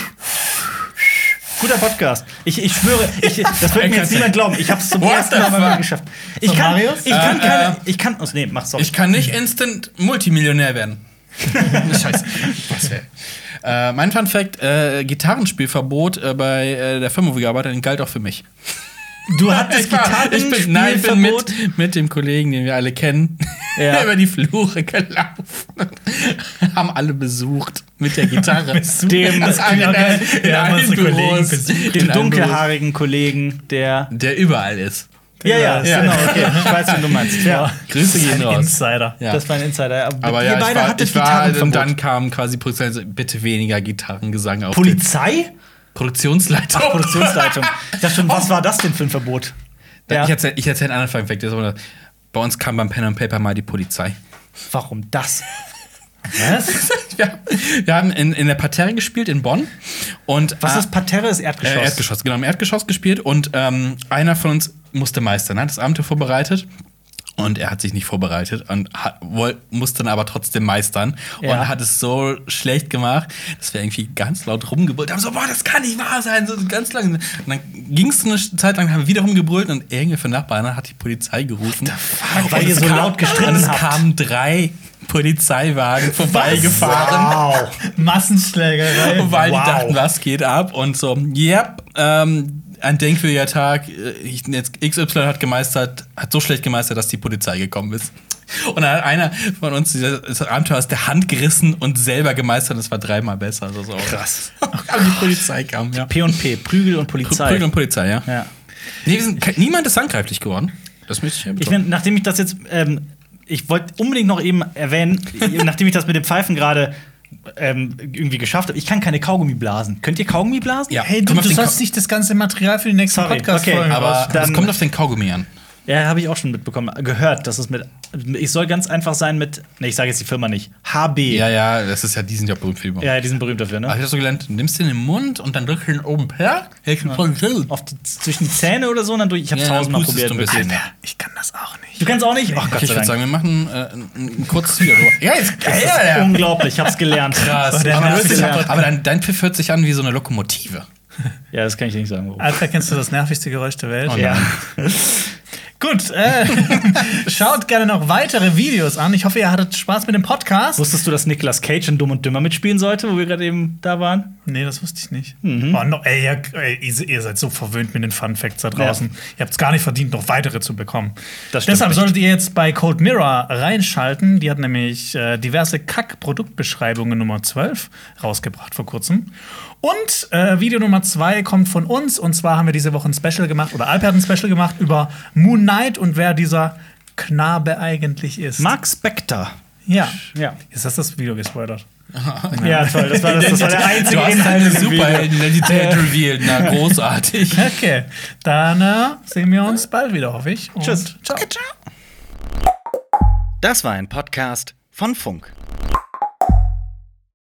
Guter Podcast. Ich, ich schwöre, ich, das wird mir jetzt niemand glauben. Ich habe es zum What ersten Mal? Leben geschafft. Ich kann, ich kann Äh, keine. äh. Ich kann. Oh, nee, mach sorry. Ich kann nicht instant Multimillionär werden. Scheiße. Was wär? Äh, mein Fun Fact: äh, Gitarrenspielverbot äh, bei der Firma, wo ich arbeite, galt auch für mich. Du hattest Ich, war, ich bin, nein, ich bin mit, mit dem Kollegen, den wir alle kennen, Ja. über die Flure gelaufen. Haben alle besucht mit der Gitarre. Dem- das auch geil. in haben allen Büros. besucht. Den In Büros. dunkelhaarigen Kollegen, der. Der überall ist. Ja, ja, Ja. genau, okay. Ich weiß, wen du meinst. Ja. Grüße gehen Ein raus. Insider. Ja. Das war ein Insider. Aber ihr ja, ich beide war, hattet ich war und Gitarrenverbot. dann kam quasi Polizei, bitte weniger Gitarrengesang auf Polizei? Produktionsleitung. Ach, Produktionsleitung. Ich dachte schon, was war das denn für ein Verbot? Ja. Ich erzähle ich erzähl einen anderen Fact. Bei uns kam beim Pen and Paper mal die Polizei. Warum das? Was? Wir, wir haben in, in der Parterre gespielt in Bonn. Und, Was äh, ist Parterre? Ist Erdgeschoss. Äh, Erdgeschoss, genau, im Erdgeschoss gespielt. Und ähm, einer von uns musste meistern, hat das Abenteuer vorbereitet. Und er hat sich nicht vorbereitet und hat, woll, musste dann aber trotzdem meistern. Ja. Und hat es so schlecht gemacht, dass wir irgendwie ganz laut rumgebrüllt haben. So, boah, das kann nicht wahr sein. So ganz lang. Und dann ging es eine Zeit lang, haben wir wieder rumgebrüllt und irgendwie für Nachbarn hat die Polizei gerufen. Weil Und ihr so kam- laut gestritten Und es habt. kamen drei Polizeiwagen vorbeigefahren. Wow. Massenschlägerei. Weil Wow. die dachten, was geht ab? Und so, yep, ähm, ein denkwürdiger Tag. Äh, XY hat gemeistert, hat so schlecht gemeistert, dass die Polizei gekommen ist. Und dann hat einer von uns dieses Abenteuer aus der Hand gerissen und selber gemeistert. Und es war dreimal besser. Also so. Krass. Aber die Polizei kam, ja. P und P, Prügel und Polizei. Prügel und Polizei, ja. ja. Nee, sind, niemand ist handgreiflich geworden. Das möchte ich ja Ich bin, nachdem ich das jetzt, ähm, ich wollte unbedingt noch eben erwähnen, nachdem ich das mit dem Pfeifen gerade ähm, irgendwie geschafft habe, ich kann keine Kaugummi blasen. Könnt ihr Kaugummi blasen? Ja. Hey, du, du den sollst nicht das ganze Material für die nächsten Sorry, Podcast-Folgen okay, aber raus- das kommt auf den Kaugummi an. Ja, habe ich auch schon mitbekommen, gehört, dass es mit. Ich soll ganz einfach sein mit. Ne, ich sage jetzt die Firma nicht. HB. Ja, ja, das ist ja, die sind ja berühmt für die Ja, die sind berühmt dafür, Aber ne? ich hab so gelernt, du nimmst den in den Mund und dann drückst du ihn oben per. Ja. Auf die, zwischen die Zähne oder so und dann durch. Ich habe Ja, tausendmal probiert. Alter, ich kann das auch nicht. Du kannst auch nicht? Ach, Gott Okay, ich würde sagen, wir machen äh, ein, kurzes Video. Ja, jetzt Das ist unglaublich, ich hab's gelernt. Krass. Aber, nervigste aber, aber dein, dein Pfiff hört sich an wie so eine Lokomotive. Ja, das kann ich dir nicht sagen. Warum. Alter, kennst du das nervigste Geräusch der Welt? Oh, Ja. Gut, äh, schaut gerne noch weitere Videos an. Ich hoffe, ihr hattet Spaß mit dem Podcast. Wusstest du, dass Nicolas Cage in Dumm und Dümmer mitspielen sollte, wo wir gerade eben da waren? Nee, das wusste ich nicht. Mhm. Oh, no, ey, ihr, ey, ihr seid so verwöhnt mit den Fun Facts da draußen. Ja. Ihr habt es gar nicht verdient, noch weitere zu bekommen. Deshalb solltet ihr jetzt bei Cold Mirror reinschalten. Die hat nämlich äh, diverse Kack-Produktbeschreibungen Nummer 12 rausgebracht vor kurzem. Und äh, Video Nummer 2 kommt von uns. Und zwar haben wir diese Woche ein Special gemacht, oder Alper hat ein Special gemacht über Moon Knight und wer dieser Knabe eigentlich ist. Mark Spector. Ja. Ja. Jetzt hast du das Video gespoilert. Ja, toll. Das war, das, das war der einzige Du hast eine. Superhelden-Identität revealed. Na, großartig. Okay, dann äh, sehen wir uns bald wieder, hoffe ich. Und Tschüss. Ciao. Das war ein Podcast von Funk.